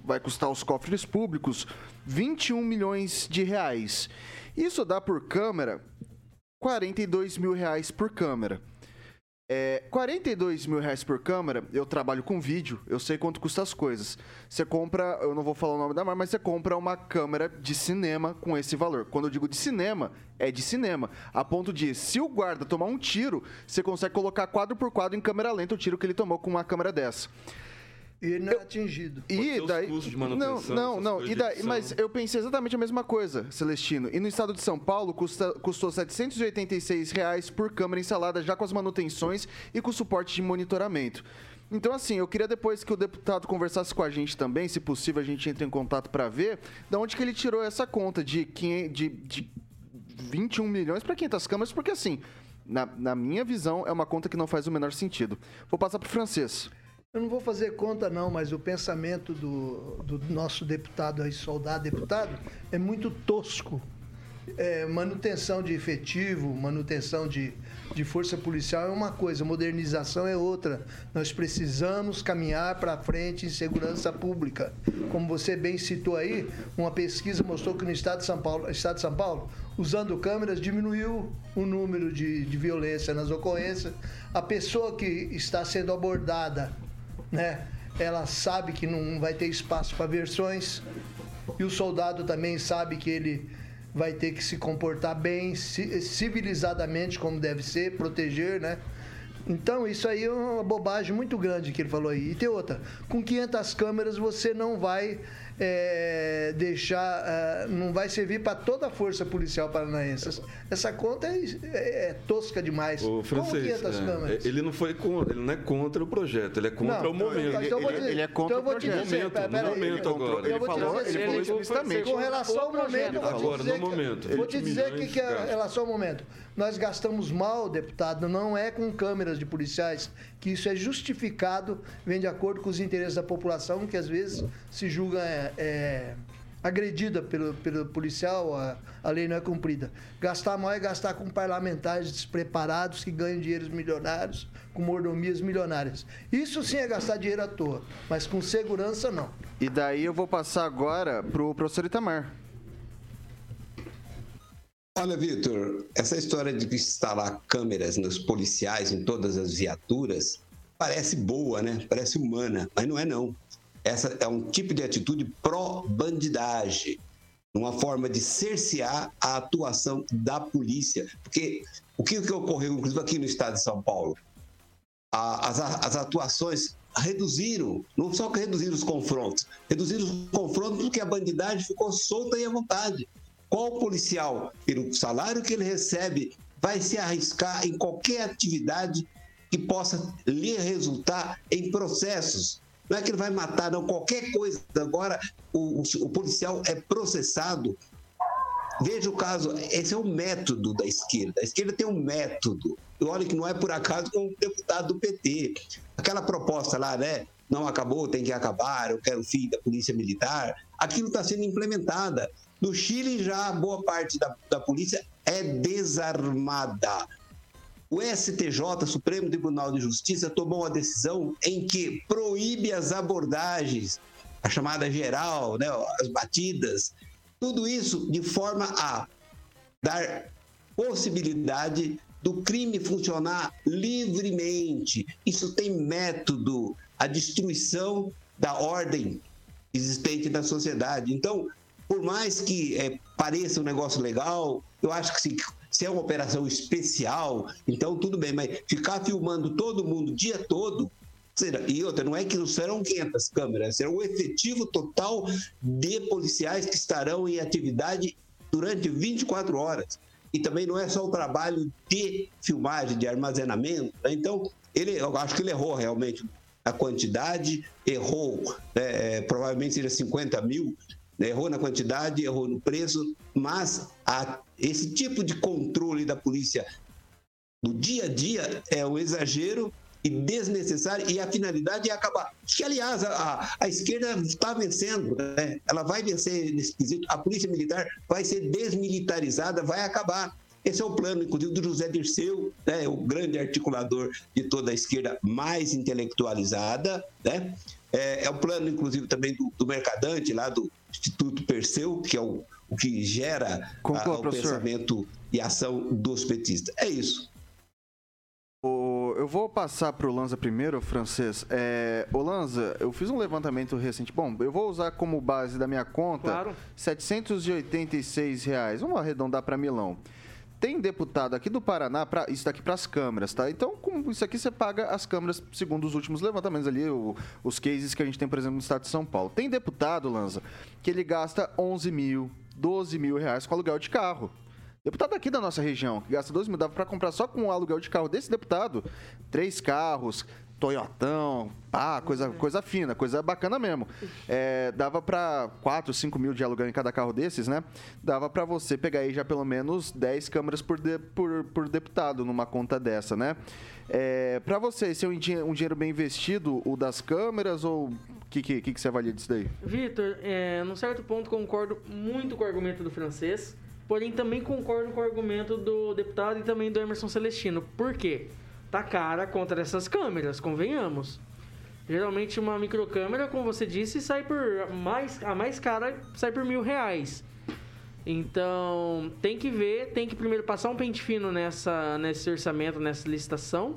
vai custar aos cofres públicos 21 milhões de reais. Isso dá por câmera 42 mil reais por câmera. É, 42 mil reais por câmera, eu trabalho com vídeo, eu sei quanto custa as coisas. Você compra, eu não vou falar o nome da marca, mas você compra uma câmera de cinema com esse valor. Quando eu digo de cinema, é de cinema. A ponto de, se o guarda tomar um tiro, você consegue colocar quadro por quadro em câmera lenta o tiro que ele tomou com uma câmera dessa. E ele não é atingido. E daí, não, não, não. E daí, mas eu pensei exatamente a mesma coisa, Celestino. E no estado de São Paulo custa, custou 786 reais por câmera instalada, já com as manutenções e com suporte de monitoramento. Então, assim, eu queria depois que o deputado conversasse com a gente também, se possível a gente entre em contato para ver, de onde que ele tirou essa conta de, de, de 21 milhões para 500 câmeras, porque assim, na, na minha visão, é uma conta que não faz o menor sentido. Vou passar para o francês. Eu não vou fazer conta, não, mas o pensamento do, do nosso deputado aí, soldado deputado, é muito tosco. É, manutenção de efetivo, manutenção de, de força policial é uma coisa, modernização é outra. Nós precisamos caminhar para frente em segurança pública. Como você bem citou aí, uma pesquisa mostrou que no estado de São Paulo, estado de São Paulo usando câmeras, diminuiu o número de, de violência nas ocorrências. A pessoa que está sendo abordada né? Ela sabe que não vai ter espaço para versões e o soldado também sabe que ele vai ter que se comportar bem, civilizadamente como deve ser, proteger, né? Então, isso aí é uma bobagem muito grande que ele falou aí. E tem outra, com 500 câmeras você não vai é, deixar, é, não vai servir para toda a força policial paranaense. Essa conta é, é, é tosca demais. O francês, é, ele não foi ele não é contra o projeto, ele é contra não, o momento. Então, ele, ele, é contra então o projeto. Dizer, momento, pera, no momento agora. Ele, falou, ele falou explicitamente. Com relação ao momento, eu vou te dizer, no momento, que, vou te dizer que, que é relação ao momento. Nós gastamos mal, deputado, não é com câmeras de policiais, que isso é justificado, vem de acordo com os interesses da população, que às vezes se julga é, é, agredida pelo, pelo policial, a, a lei não é cumprida. Gastar mal é gastar com parlamentares despreparados que ganham dinheiros milionários, com mordomias milionárias. Isso sim é gastar dinheiro à toa, mas com segurança não. E daí eu vou passar agora pro professor Itamar. Olha, Vitor, essa história de instalar câmeras nos policiais em todas as viaturas parece boa, né? Parece humana, mas não é não. Essa é um tipo de atitude pró-bandidagem, uma forma de cercear a atuação da polícia. Porque o que, que ocorreu, inclusive, aqui no estado de São Paulo? A, as, as atuações reduziram, não só que reduziram os confrontos, reduziram os confrontos porque a bandidagem ficou solta e à vontade. Qual policial, pelo salário que ele recebe, vai se arriscar em qualquer atividade que possa lhe resultar em processos? Não é que ele vai matar, não, qualquer coisa. Agora, o, o, policial é processado. Veja o caso, esse é o método da esquerda. A esquerda tem um método. E olha que não é por acaso com um deputado do PT. Aquela proposta lá, né? Não acabou, tem que acabar, eu quero o fim da polícia militar. Aquilo está sendo implementada. No Chile, já boa parte da, da polícia é desarmada. O STJ, Supremo Tribunal de Justiça, tomou uma decisão em que proíbe as abordagens, a chamada geral, né, as batidas, tudo isso de forma a dar possibilidade do crime funcionar livremente. Isso tem método, a destruição da ordem existente na sociedade. Então, por mais que é, pareça um negócio legal, eu acho que se, se, é uma operação especial, então tudo bem, mas ficar filmando todo mundo o dia todo. E outra, não é que não serão 500 câmeras, será o efetivo total de policiais que estarão em atividade durante 24 horas. E também não é só o trabalho de filmagem, de armazenamento. Né? Então, ele, eu acho que ele errou realmente a quantidade, errou, é, provavelmente seria 50 mil, errou na quantidade, errou no preço, mas a, esse tipo de controle da polícia no dia a dia é um exagero e desnecessário, e a finalidade é acabar. Que, aliás, a, a esquerda está vencendo, né? ela vai vencer nesse quesito, a polícia militar vai ser desmilitarizada, vai acabar. Esse é o plano, inclusive, do José Dirceu, né? o grande articulador de toda a esquerda mais intelectualizada. Né? É, é o plano, inclusive, também do, do Mercadante, lá do Instituto Perseu, que é o, o que gera Conclua, a, o pensamento e ação dos petistas. É isso. O, eu vou passar para o Lanza primeiro, francês. É, o Lanza, eu fiz um levantamento recente. Bom, eu vou usar como base da minha conta Claro. 786 reais. Vamos arredondar para Milão. Tem deputado aqui do Paraná, pra, isso daqui para as câmeras, tá? Então, com isso aqui você paga as câmeras segundo os últimos levantamentos ali, o- os cases que a gente tem, por exemplo, no estado de São Paulo. Tem deputado, Lanza, que ele gasta 11 mil, 12 mil reais com aluguel de carro. Deputado aqui da nossa região, que gasta 12 mil, dava para comprar só com o aluguel de carro desse deputado, três carros, Toyotão, pá, coisa, coisa fina, coisa bacana mesmo. É, dava para 4, 5 mil de aluguel em cada carro desses, né? Dava para você pegar aí já pelo menos 10 câmeras por, de- por, por deputado numa conta dessa, né? É, para você, esse é um, um dinheiro bem investido, o das câmeras, ou o que, que, que, que você avalia disso daí? Vitor, é, num certo ponto concordo muito com o argumento do francês, porém também concordo com o argumento do deputado e também do Emerson Celestino. Por quê? Tá cara contra essas câmeras, convenhamos. Geralmente uma microcâmera, como você disse, sai por mais a mais cara sai por mil reais. Então tem que ver, tem que primeiro passar um pente fino nessa nesse orçamento, nessa licitação.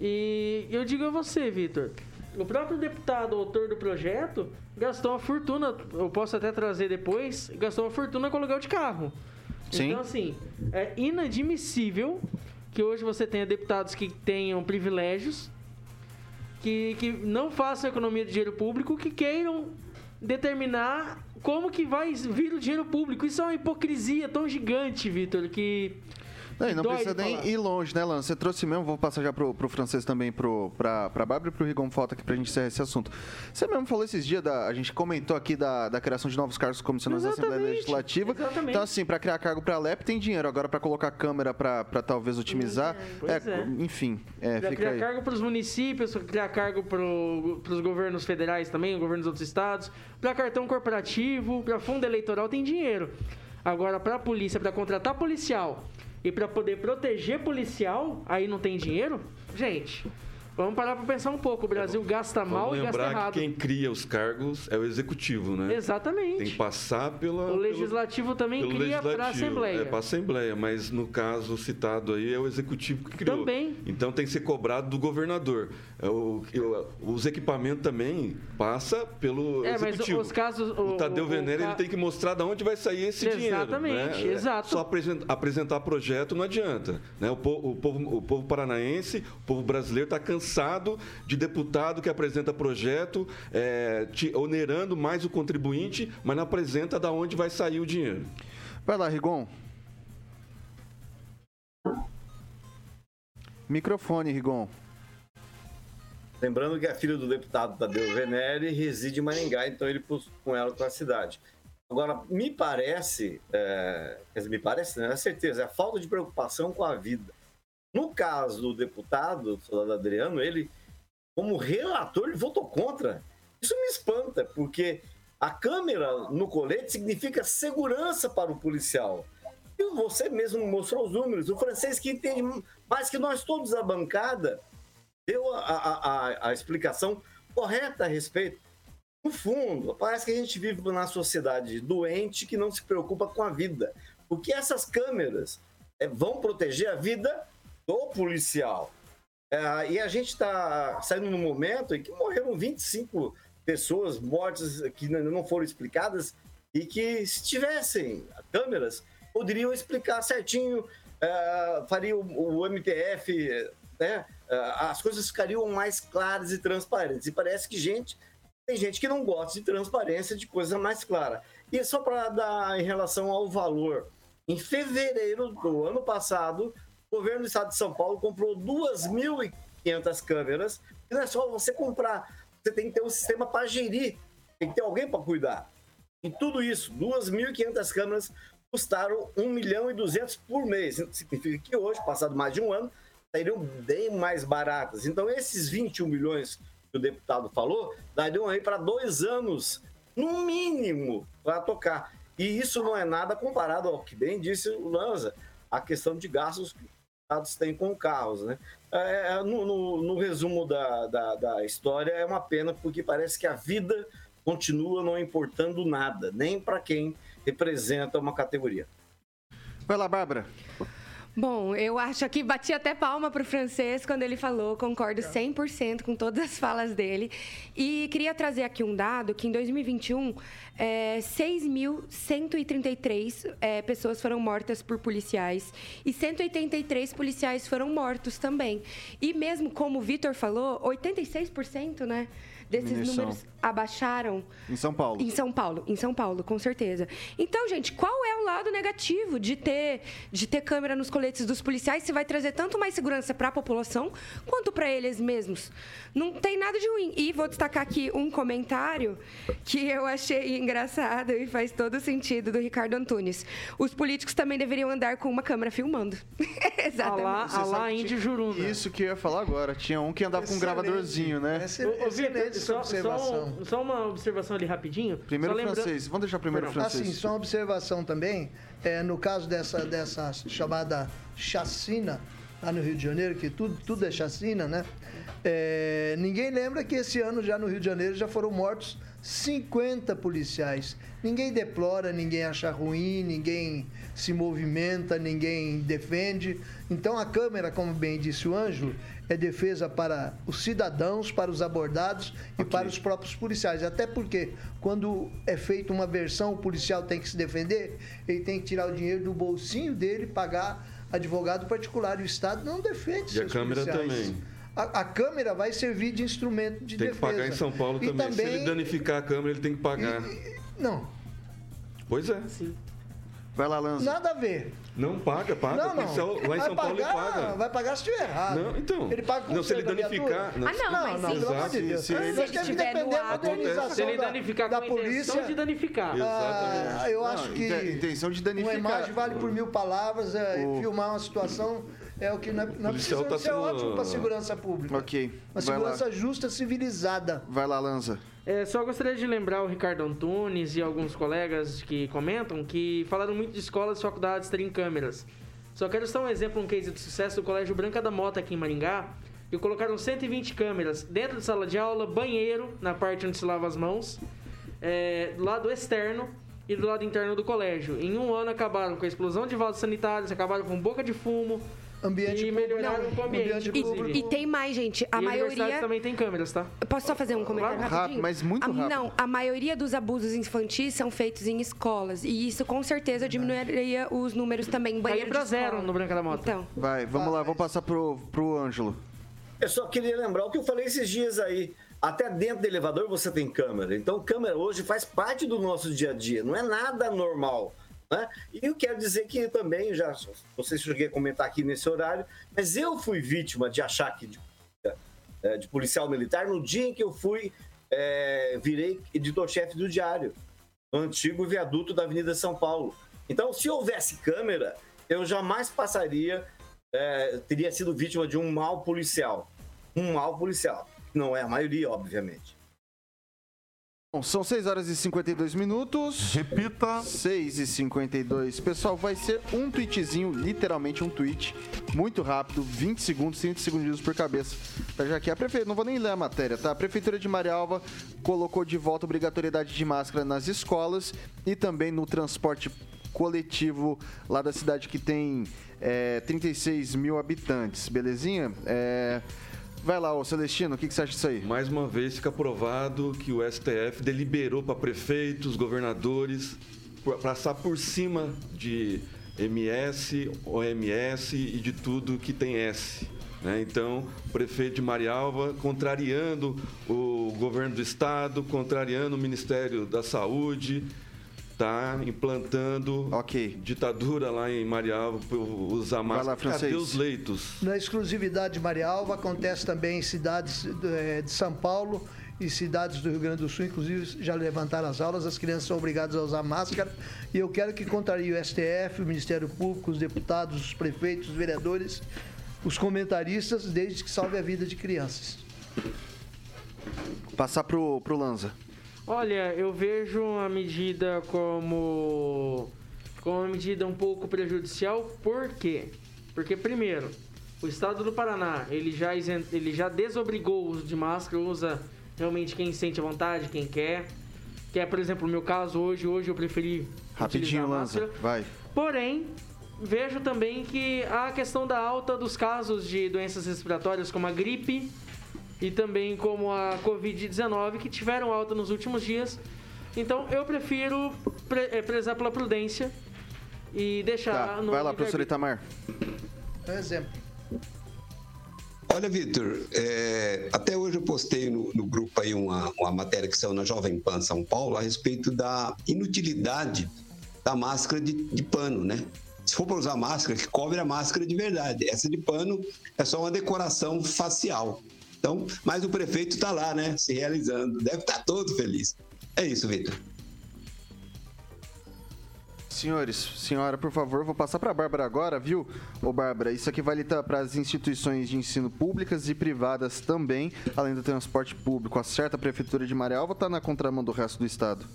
E eu digo a você, Vitor, o próprio deputado, autor do projeto, gastou uma fortuna, eu posso até trazer depois, gastou uma fortuna com aluguel de carro. Sim. Então, assim, é inadmissível que hoje você tenha deputados que tenham privilégios, que, que não façam economia de dinheiro público, que queiram determinar como que vai vir o dinheiro público. Isso é uma hipocrisia tão gigante, Vitor, que Não, não precisa nem falar. ir longe, né, Lana? Você trouxe mesmo, vou passar já pro, pro francês também, pro, pra, pra Bárbara e pro Rigon Falta aqui pra gente encerrar esse assunto. Você mesmo falou esses dias, da, a gente comentou aqui da, da criação de novos cargos comissionados da Assembleia Legislativa. exatamente. Então, assim, pra criar cargo pra LEP tem dinheiro, agora pra colocar câmera pra, pra talvez otimizar. Pois é. Enfim, é, Pra fica criar aí. cargo para os municípios, pra criar cargo para os governos federais também, governos dos outros estados, para cartão corporativo, para fundo eleitoral tem dinheiro. Agora, para a polícia, para contratar policial e para poder proteger policial, aí não tem dinheiro? Gente, vamos parar para pensar um pouco. O Brasil gasta mal Vamos e gasta lembrar errado. que quem cria os cargos é o executivo, né? Exatamente. Tem que passar pela. O legislativo também pelo cria para a legislativo. Assembleia. É para a Assembleia, mas no caso citado aí é o executivo que criou. Também. Então tem que ser cobrado do governador. É o- os equipamentos também passa pelo É, mas executivo. os casos- O, o- Tadeu o- Venere o ele tem que mostrar de onde vai sair esse dinheiro. Exatamente, né? exato. Só apresen- apresentar projeto não adianta. Né? O povo, o povo paranaense, o povo brasileiro está cansado de deputado que apresenta projeto é, te- onerando mais o contribuinte, mas não apresenta da onde vai sair o dinheiro. Vai lá, Rigon. Microfone, Rigon. Lembrando que a filha do deputado Tadeu Venere reside em Maringá, então ele pôs com ela para a cidade. Agora, me parece, é, quer dizer, me parece, não é certeza, é a falta de preocupação com a vida. No caso do deputado, do soldado Adriano, ele, como relator, ele votou contra. Isso me espanta, porque a câmera no colete significa segurança para o policial. E você mesmo mostrou os números. O francês que entende mais que nós todos a bancada deu a, a, a, a explicação correta a respeito. No fundo, parece que a gente vive na sociedade doente que não se preocupa com a vida. Porque essas câmeras é, vão proteger a vida do policial. É, e a gente está saindo num momento em que morreram 25 pessoas mortas que não foram explicadas e que, se tivessem câmeras, poderiam explicar certinho, é, faria o, o MTF, né? É, as coisas ficariam mais claras e transparentes. E parece que gente tem gente que não gosta de transparência, de coisa mais clara. E só para dar em relação ao valor, em fevereiro do ano passado, o governo do estado de São Paulo comprou 2.500 câmeras. E não é só você comprar, você tem que ter um sistema para gerir, tem que ter alguém para cuidar. E tudo isso, 2.500 câmeras custaram 1 milhão e 200 por mês. Significa que hoje, passado mais de um ano, sairiam bem mais baratas. Então, esses 21 milhões que o deputado falou, dariam aí para dois anos, no mínimo, para tocar. E isso não é nada comparado ao que bem disse o Lanza, a questão de gastos estados têm com carros. Né? É, no, no- no resumo da, da, da história, é uma pena, porque parece que a vida continua não importando nada, nem para quem representa uma categoria. Vai lá, Bárbara. Bom, eu acho que bati até palma pro francês quando ele falou, concordo 100% com todas as falas dele. E queria trazer aqui um dado que em 2021, é, 6.133 é, pessoas foram mortas por policiais e 183 policiais foram mortos também. E mesmo como o Vitor falou, 86%, né, desses Diminuição. números abaixaram Em São Paulo. em São Paulo, em São Paulo, com certeza. Então, gente, qual é o lado negativo de ter, de ter câmera nos coletes dos policiais? Se vai trazer tanto mais segurança para a população quanto para eles mesmos. Não tem nada de ruim. E vou destacar aqui um comentário que eu achei engraçado e faz todo sentido do Ricardo Antunes. Os políticos também deveriam andar com uma câmera filmando. Exatamente. Alá, alá Índio Juruna. Isso que eu ia falar agora. Tinha um que andava com um Excelente. gravadorzinho, né? Essa- Ô, só, observação. só, só uma observação ali rapidinho. Primeiro só lembra- francês. Vamos deixar primeiro Perdão. francês. Assim, só uma observação também, é, no caso dessa, dessa chamada chacina lá no Rio de Janeiro, que tudo, tudo é chacina, né? É, ninguém lembra que esse ano já no Rio de Janeiro já foram mortos 50 policiais. Ninguém deplora, ninguém acha ruim, ninguém se movimenta, ninguém defende. Então a Câmara, como bem disse o Ângelo, é defesa para os cidadãos, para os abordados e para os próprios policiais. Até porque quando é feita uma versão, o policial tem que se defender, ele tem que tirar o dinheiro do bolsinho dele, pagar advogado particular. E o Estado não defende E a seus Câmara policiais. também. A, a Câmara vai servir de instrumento de Tem que defesa. pagar em São Paulo E também. Se ele danificar a câmera, ele tem que pagar. Não, Pois é. Vai lá, Lanza. Nada a ver. Não paga, paga. Não, não. lá em vai São Paulo ele pagar, paga. Vai pagar se estiver errado. Não, então. Ele paga com Não, se ele da danificar, não. Ah, não, Não, mas não, sim. pelo amor de Deus. se ele que estiver no depender da ato, modernização Se ele da, danificar da com a intenção polícia. de danificar. Ah, eu Não, acho que inte- intenção de uma danificar. imagem vale por mil palavras. é, O- Filmar uma situação é o que não é, não policial precisa tá ser sendo- ótimo para a segurança pública. Ok, Uma vai lá. segurança justa, civilizada. Vai lá, Lanza. É, só gostaria de lembrar o Ricardo Antunes e alguns colegas que comentam que falaram muito de escolas e faculdades terem câmeras. Só quero citar um exemplo, um case de sucesso do Colégio Branca da Mota aqui em Maringá, que colocaram 120 câmeras dentro de sala de aula, banheiro, na parte onde se lava as mãos, é, do lado externo e do lado interno do colégio. Em um ano acabaram com a explosão de vasos sanitários, acabaram com boca de fumo Ambiente e com o ambiente. ambiente E, e tem mais, gente. A E universidades maioria. também tem câmeras, tá? Eu Posso só fazer um comentário Claro. Rápido, mas muito A- rápido. Não, a maioria dos abusos infantis são feitos em escolas. E isso com certeza diminuiria os números também. Banheiro pra de zero no Branca da Mota. Então. Vai, vamos lá, vamos passar pro, pro Ângelo. Eu só queria lembrar o que eu falei esses dias aí. Até dentro do elevador você tem câmera. Então, câmera hoje faz parte do nosso dia a dia. Não é nada normal. Né? E eu quero dizer que também, já não sei se cheguei a comentar aqui nesse horário, mas eu fui vítima de achaque de, eh, de policial militar no dia em que eu fui, eh, virei editor-chefe do Diário, no antigo viaduto da Avenida São Paulo. Então, se houvesse câmera, eu jamais passaria, eh, teria sido vítima de um mal policial. Um mal policial. Não é a maioria, obviamente. Bom, são 6 horas e 52 minutos. Repita. 6 e 52. Pessoal, vai ser um tweetzinho, literalmente um tweet, muito rápido, 20 segundos, 30 segundos por cabeça. Tá, já que a prefeitura, não vou nem ler a matéria, tá? A Prefeitura de Marialva colocou de volta obrigatoriedade de máscara nas escolas e também no transporte coletivo lá da cidade que tem é, 36 mil habitantes, belezinha? É, Vai lá, ô Celestino, o que, que você acha disso aí? Mais uma vez fica provado que o STF deliberou para prefeitos, governadores, passar por cima de MS, OMS e de tudo que tem S. né? Então, o prefeito de Marialva contrariando o governo do estado, contrariando o Ministério da Saúde, está implantando ditadura lá em Marialva por usar máscara. Cadê os leitos? Na exclusividade de Marialva, acontece também em cidades eh, de São Paulo e cidades do Rio Grande do Sul, inclusive já levantaram as aulas, as crianças são obrigadas a usar máscara. E eu quero que contrarie o STF, o Ministério Público, os deputados, os prefeitos, os vereadores, os comentaristas, desde que salve a vida de crianças. Passar pro, pro Lanza. Olha, eu vejo a medida como, como uma medida um pouco prejudicial, por quê? Porque, primeiro, o estado do Paraná, ele já, isen- ele já desobrigou o uso de máscara, usa realmente quem sente a vontade, quem quer. Que é, por exemplo, o meu caso hoje, hoje eu preferi Rapidinho, utilizar a Lanza. máscara. Vai. Porém, vejo também que há a questão da alta dos casos de doenças respiratórias como a gripe e também como a Covid-19 que tiveram alta nos últimos dias. Então eu prefiro pre eh, prezar pela prudência e deixar Tá, no. vai lá, professor Itamar. Exemplo. Olha, Vitor, é, até hoje eu postei no, no grupo aí uma, uma matéria que saiu na Jovem Pan São Paulo a respeito da inutilidade da máscara de, de pano, né? Se for para usar máscara, que cobre a máscara de verdade. Essa de pano é só uma decoração facial. Então, mas o prefeito está lá, né? Se realizando. Deve estar todo feliz. É isso, Vitor. Senhores, senhora, por favor, vou passar para a Bárbara agora, viu? Ô, Bárbara, isso aqui vale para as instituições de ensino públicas e privadas também, além do transporte público. A Prefeitura de Marialva ou tá na contramão do resto do estado?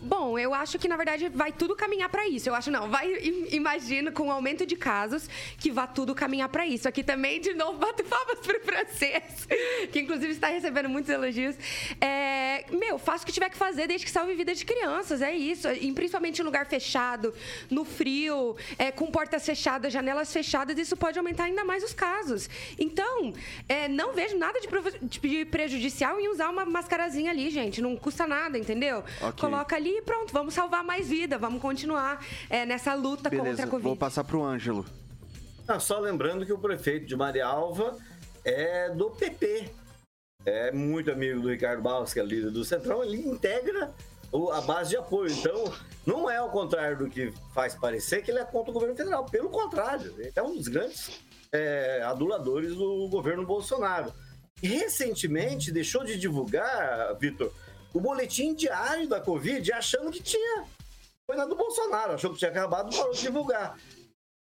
Bom, eu acho que na verdade vai tudo caminhar para isso. Eu acho não, vai im- imagino com o aumento de casos que vá tudo caminhar para isso. Aqui também de novo bato palmas pro francês, que inclusive está recebendo muitos elogios. É, meu, faça o que tiver que fazer desde que salve vida de crianças, é isso. E principalmente em lugar fechado, no frio, é, com portas fechadas, janelas fechadas, isso pode aumentar ainda mais os casos. Então, é, não vejo nada de, de prejudicial em usar uma mascarazinha ali, gente. Não custa nada, entendeu? Ok. Coloca ali e pronto, vamos salvar mais vida, vamos continuar é, nessa luta contra Beleza, a Covid. vou passar pro Ângelo. Ah, só lembrando que o prefeito de Marialva é do PP. É muito amigo do Ricardo Barros, que é líder do Centrão. Ele integra o- a base de apoio. Então, não é ao contrário do que faz parecer que ele é contra o governo federal. Pelo contrário, ele é um dos grandes é, aduladores do governo Bolsonaro. Recentemente deixou de divulgar, Vitor, o boletim diário da Covid, achando que tinha. Foi na do Bolsonaro, achou que tinha acabado, parou de divulgar.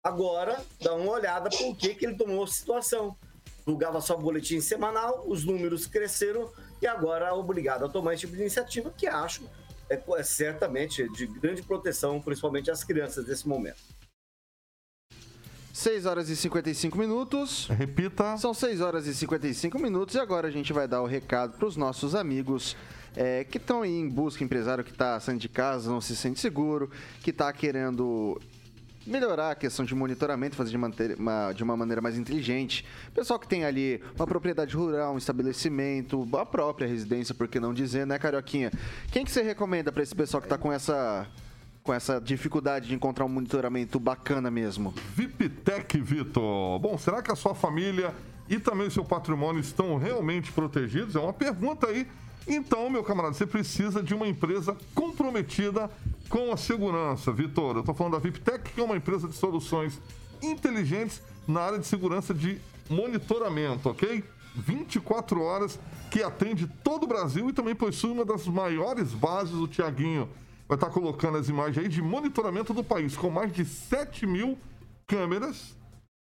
Agora, dá uma olhada por que, que ele tomou a situação. Divulgava só boletim semanal, os números cresceram e agora é obrigado a tomar esse tipo de iniciativa que acho é, é certamente de grande proteção, principalmente às crianças nesse momento. 6 horas e 55 minutos. Repita. São 6 horas e 55 minutos e agora a gente vai dar o recado para os nossos amigos é, que estão em busca, empresário que está saindo de casa, não se sente seguro, que está querendo melhorar a questão de monitoramento, fazer de, manter- uma, de uma maneira mais inteligente. Pessoal que tem ali uma propriedade rural, um estabelecimento, a própria residência, por que não dizer, né, Carioquinha? Quem que você recomenda para esse pessoal que está com essa, com essa dificuldade de encontrar um monitoramento bacana mesmo? VIPTEC, Vitor. Bom, será que a sua família e também o seu patrimônio estão realmente protegidos? É uma pergunta aí. Então, meu camarada, você precisa de uma empresa comprometida com a segurança, Vitor. Eu estou falando da VIPTEC, que é uma empresa de soluções inteligentes na área de segurança de monitoramento, ok? 24 horas que atende todo o Brasil e também possui uma das maiores bases, o Tiaguinho vai estar colocando as imagens aí de monitoramento do país, com mais de 7 mil câmeras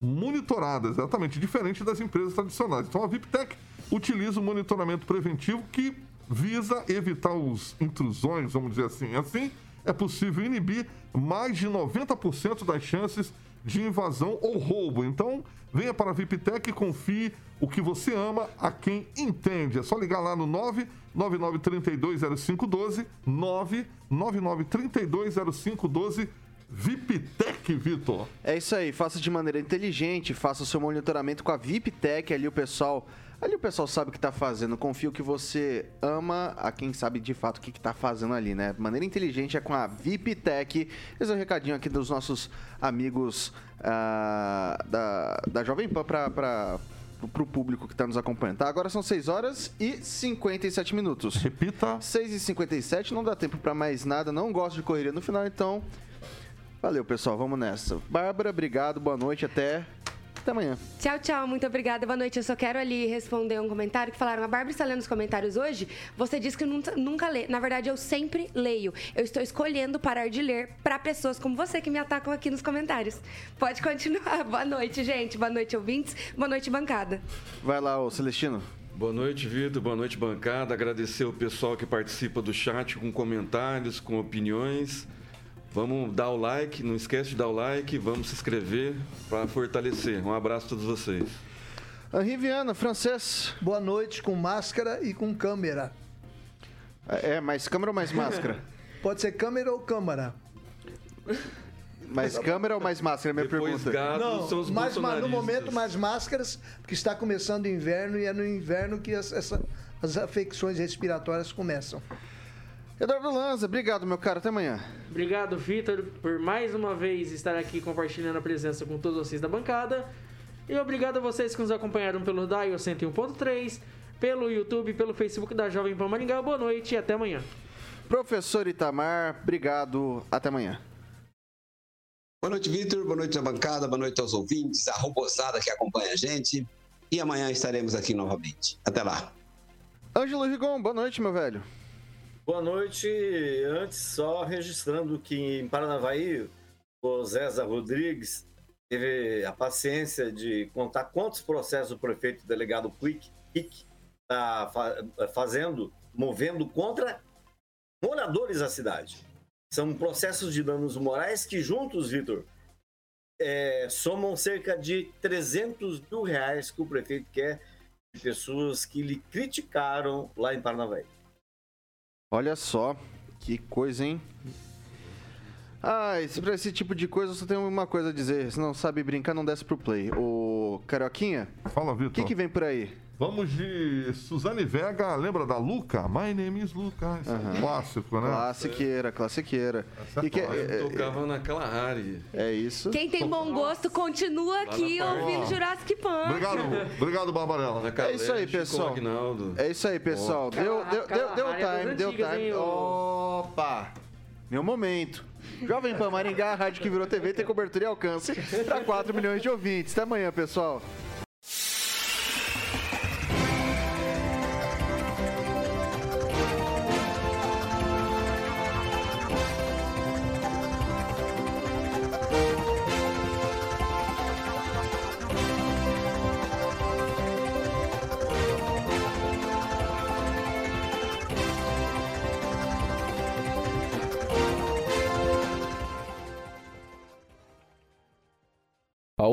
monitoradas, exatamente, diferente das empresas tradicionais. Então a VIPTEC utiliza o monitoramento preventivo que visa evitar os intrusões, vamos dizer assim. Assim, é possível inibir mais de 90% das chances de invasão ou roubo. Então, venha para a VIPTEC e confie o que você ama a quem entende. É só ligar lá no 999320512, 999320512, VIPTEC, Vitor. É isso aí, faça de maneira inteligente, faça o seu monitoramento com a VIPTech, ali o pessoal, ali o pessoal sabe o que tá fazendo. Confio que você ama a quem sabe de fato o que, que tá fazendo ali, né? Maneira inteligente é com a VIPTech. Esse é o recadinho aqui dos nossos amigos ah, da, da Jovem Pan para para pro público que está nos acompanhando. Tá? Agora são 6 horas e 57 minutos. Repita. 6 e 57, não dá tempo para mais nada, não gosto de correria no final, então Valeu, pessoal. Vamos nessa. Bárbara, obrigado. Boa noite. Até, até amanhã. Tchau, tchau. Muito obrigada. Boa noite. Eu só quero ali responder um comentário que falaram. A Bárbara está lendo os comentários hoje. Você disse que nunca, nunca lê. Na verdade, eu sempre leio. Eu estou escolhendo parar de ler para pessoas como você que me atacam aqui nos comentários. Pode continuar. Boa noite, gente. Boa noite, ouvintes. Boa noite, bancada. Vai lá, ô Celestino. Boa noite, Vitor. Boa noite, bancada. Agradecer o pessoal que participa do chat com comentários, com opiniões. Vamos dar o like, não esquece de dar o like, vamos se inscrever para fortalecer. Um abraço a todos vocês. Henri Viana, francês. Boa noite com máscara e com câmera. É, mais câmera ou mais máscara? Pode ser câmera ou câmara. Mais câmera ou mais máscara? Minha Depois pergunta. gado Não, são os mais, ma- no momento mais máscaras, porque está começando o inverno e é no inverno que as, essa- as afecções respiratórias começam. Eduardo Lanza, obrigado, meu cara. Até amanhã. Obrigado, Vitor, por mais uma vez estar aqui compartilhando a presença com todos vocês da bancada. E obrigado a vocês que nos acompanharam pelo Dial 101.3, pelo YouTube, pelo Facebook da Jovem Pan Maringá. Boa noite e até amanhã. Professor Itamar, obrigado. Até amanhã. Boa noite, Vitor. Boa noite à bancada. Boa noite aos ouvintes, à robozada que acompanha a gente. E amanhã estaremos aqui novamente. Até lá. Ângelo Rigon, boa noite, meu velho. Boa noite. Antes, só registrando que em Paranavaí, o Zéza Rodrigues teve a paciência de contar quantos processos o prefeito delegado Quick está fazendo, movendo contra moradores da cidade. São processos de danos morais que juntos, Vitor, é, somam cerca de 300 mil reais que o prefeito quer de pessoas que lhe criticaram lá em Paranavaí. Olha só, que coisa, hein? Ah, esse, pra esse tipo de coisa eu só tenho uma coisa a dizer. Se não sabe brincar, não desce pro play. Ô, Carioquinha, Fala, o Vitor. que, que vem por aí? Vamos de Suzane Vega, lembra da Luca? My name is Luca. Esse é um clássico, né? Classiqueira, classiqueira. Essa é E que- é- é- Tocava naquela área. é isso. Quem tem bom gosto continua aqui ouvindo Jurassic Park. Obrigado, obrigado, Barbarella. Na É isso aí, pessoal. Aguinaldo. É isso aí, pessoal. Deu, deu, deu, deu time, deu time. Opa! Meu momento. Jovem Pan Maringá, a rádio que virou TV, tem cobertura e alcance para 4 milhões de ouvintes. Até amanhã, pessoal.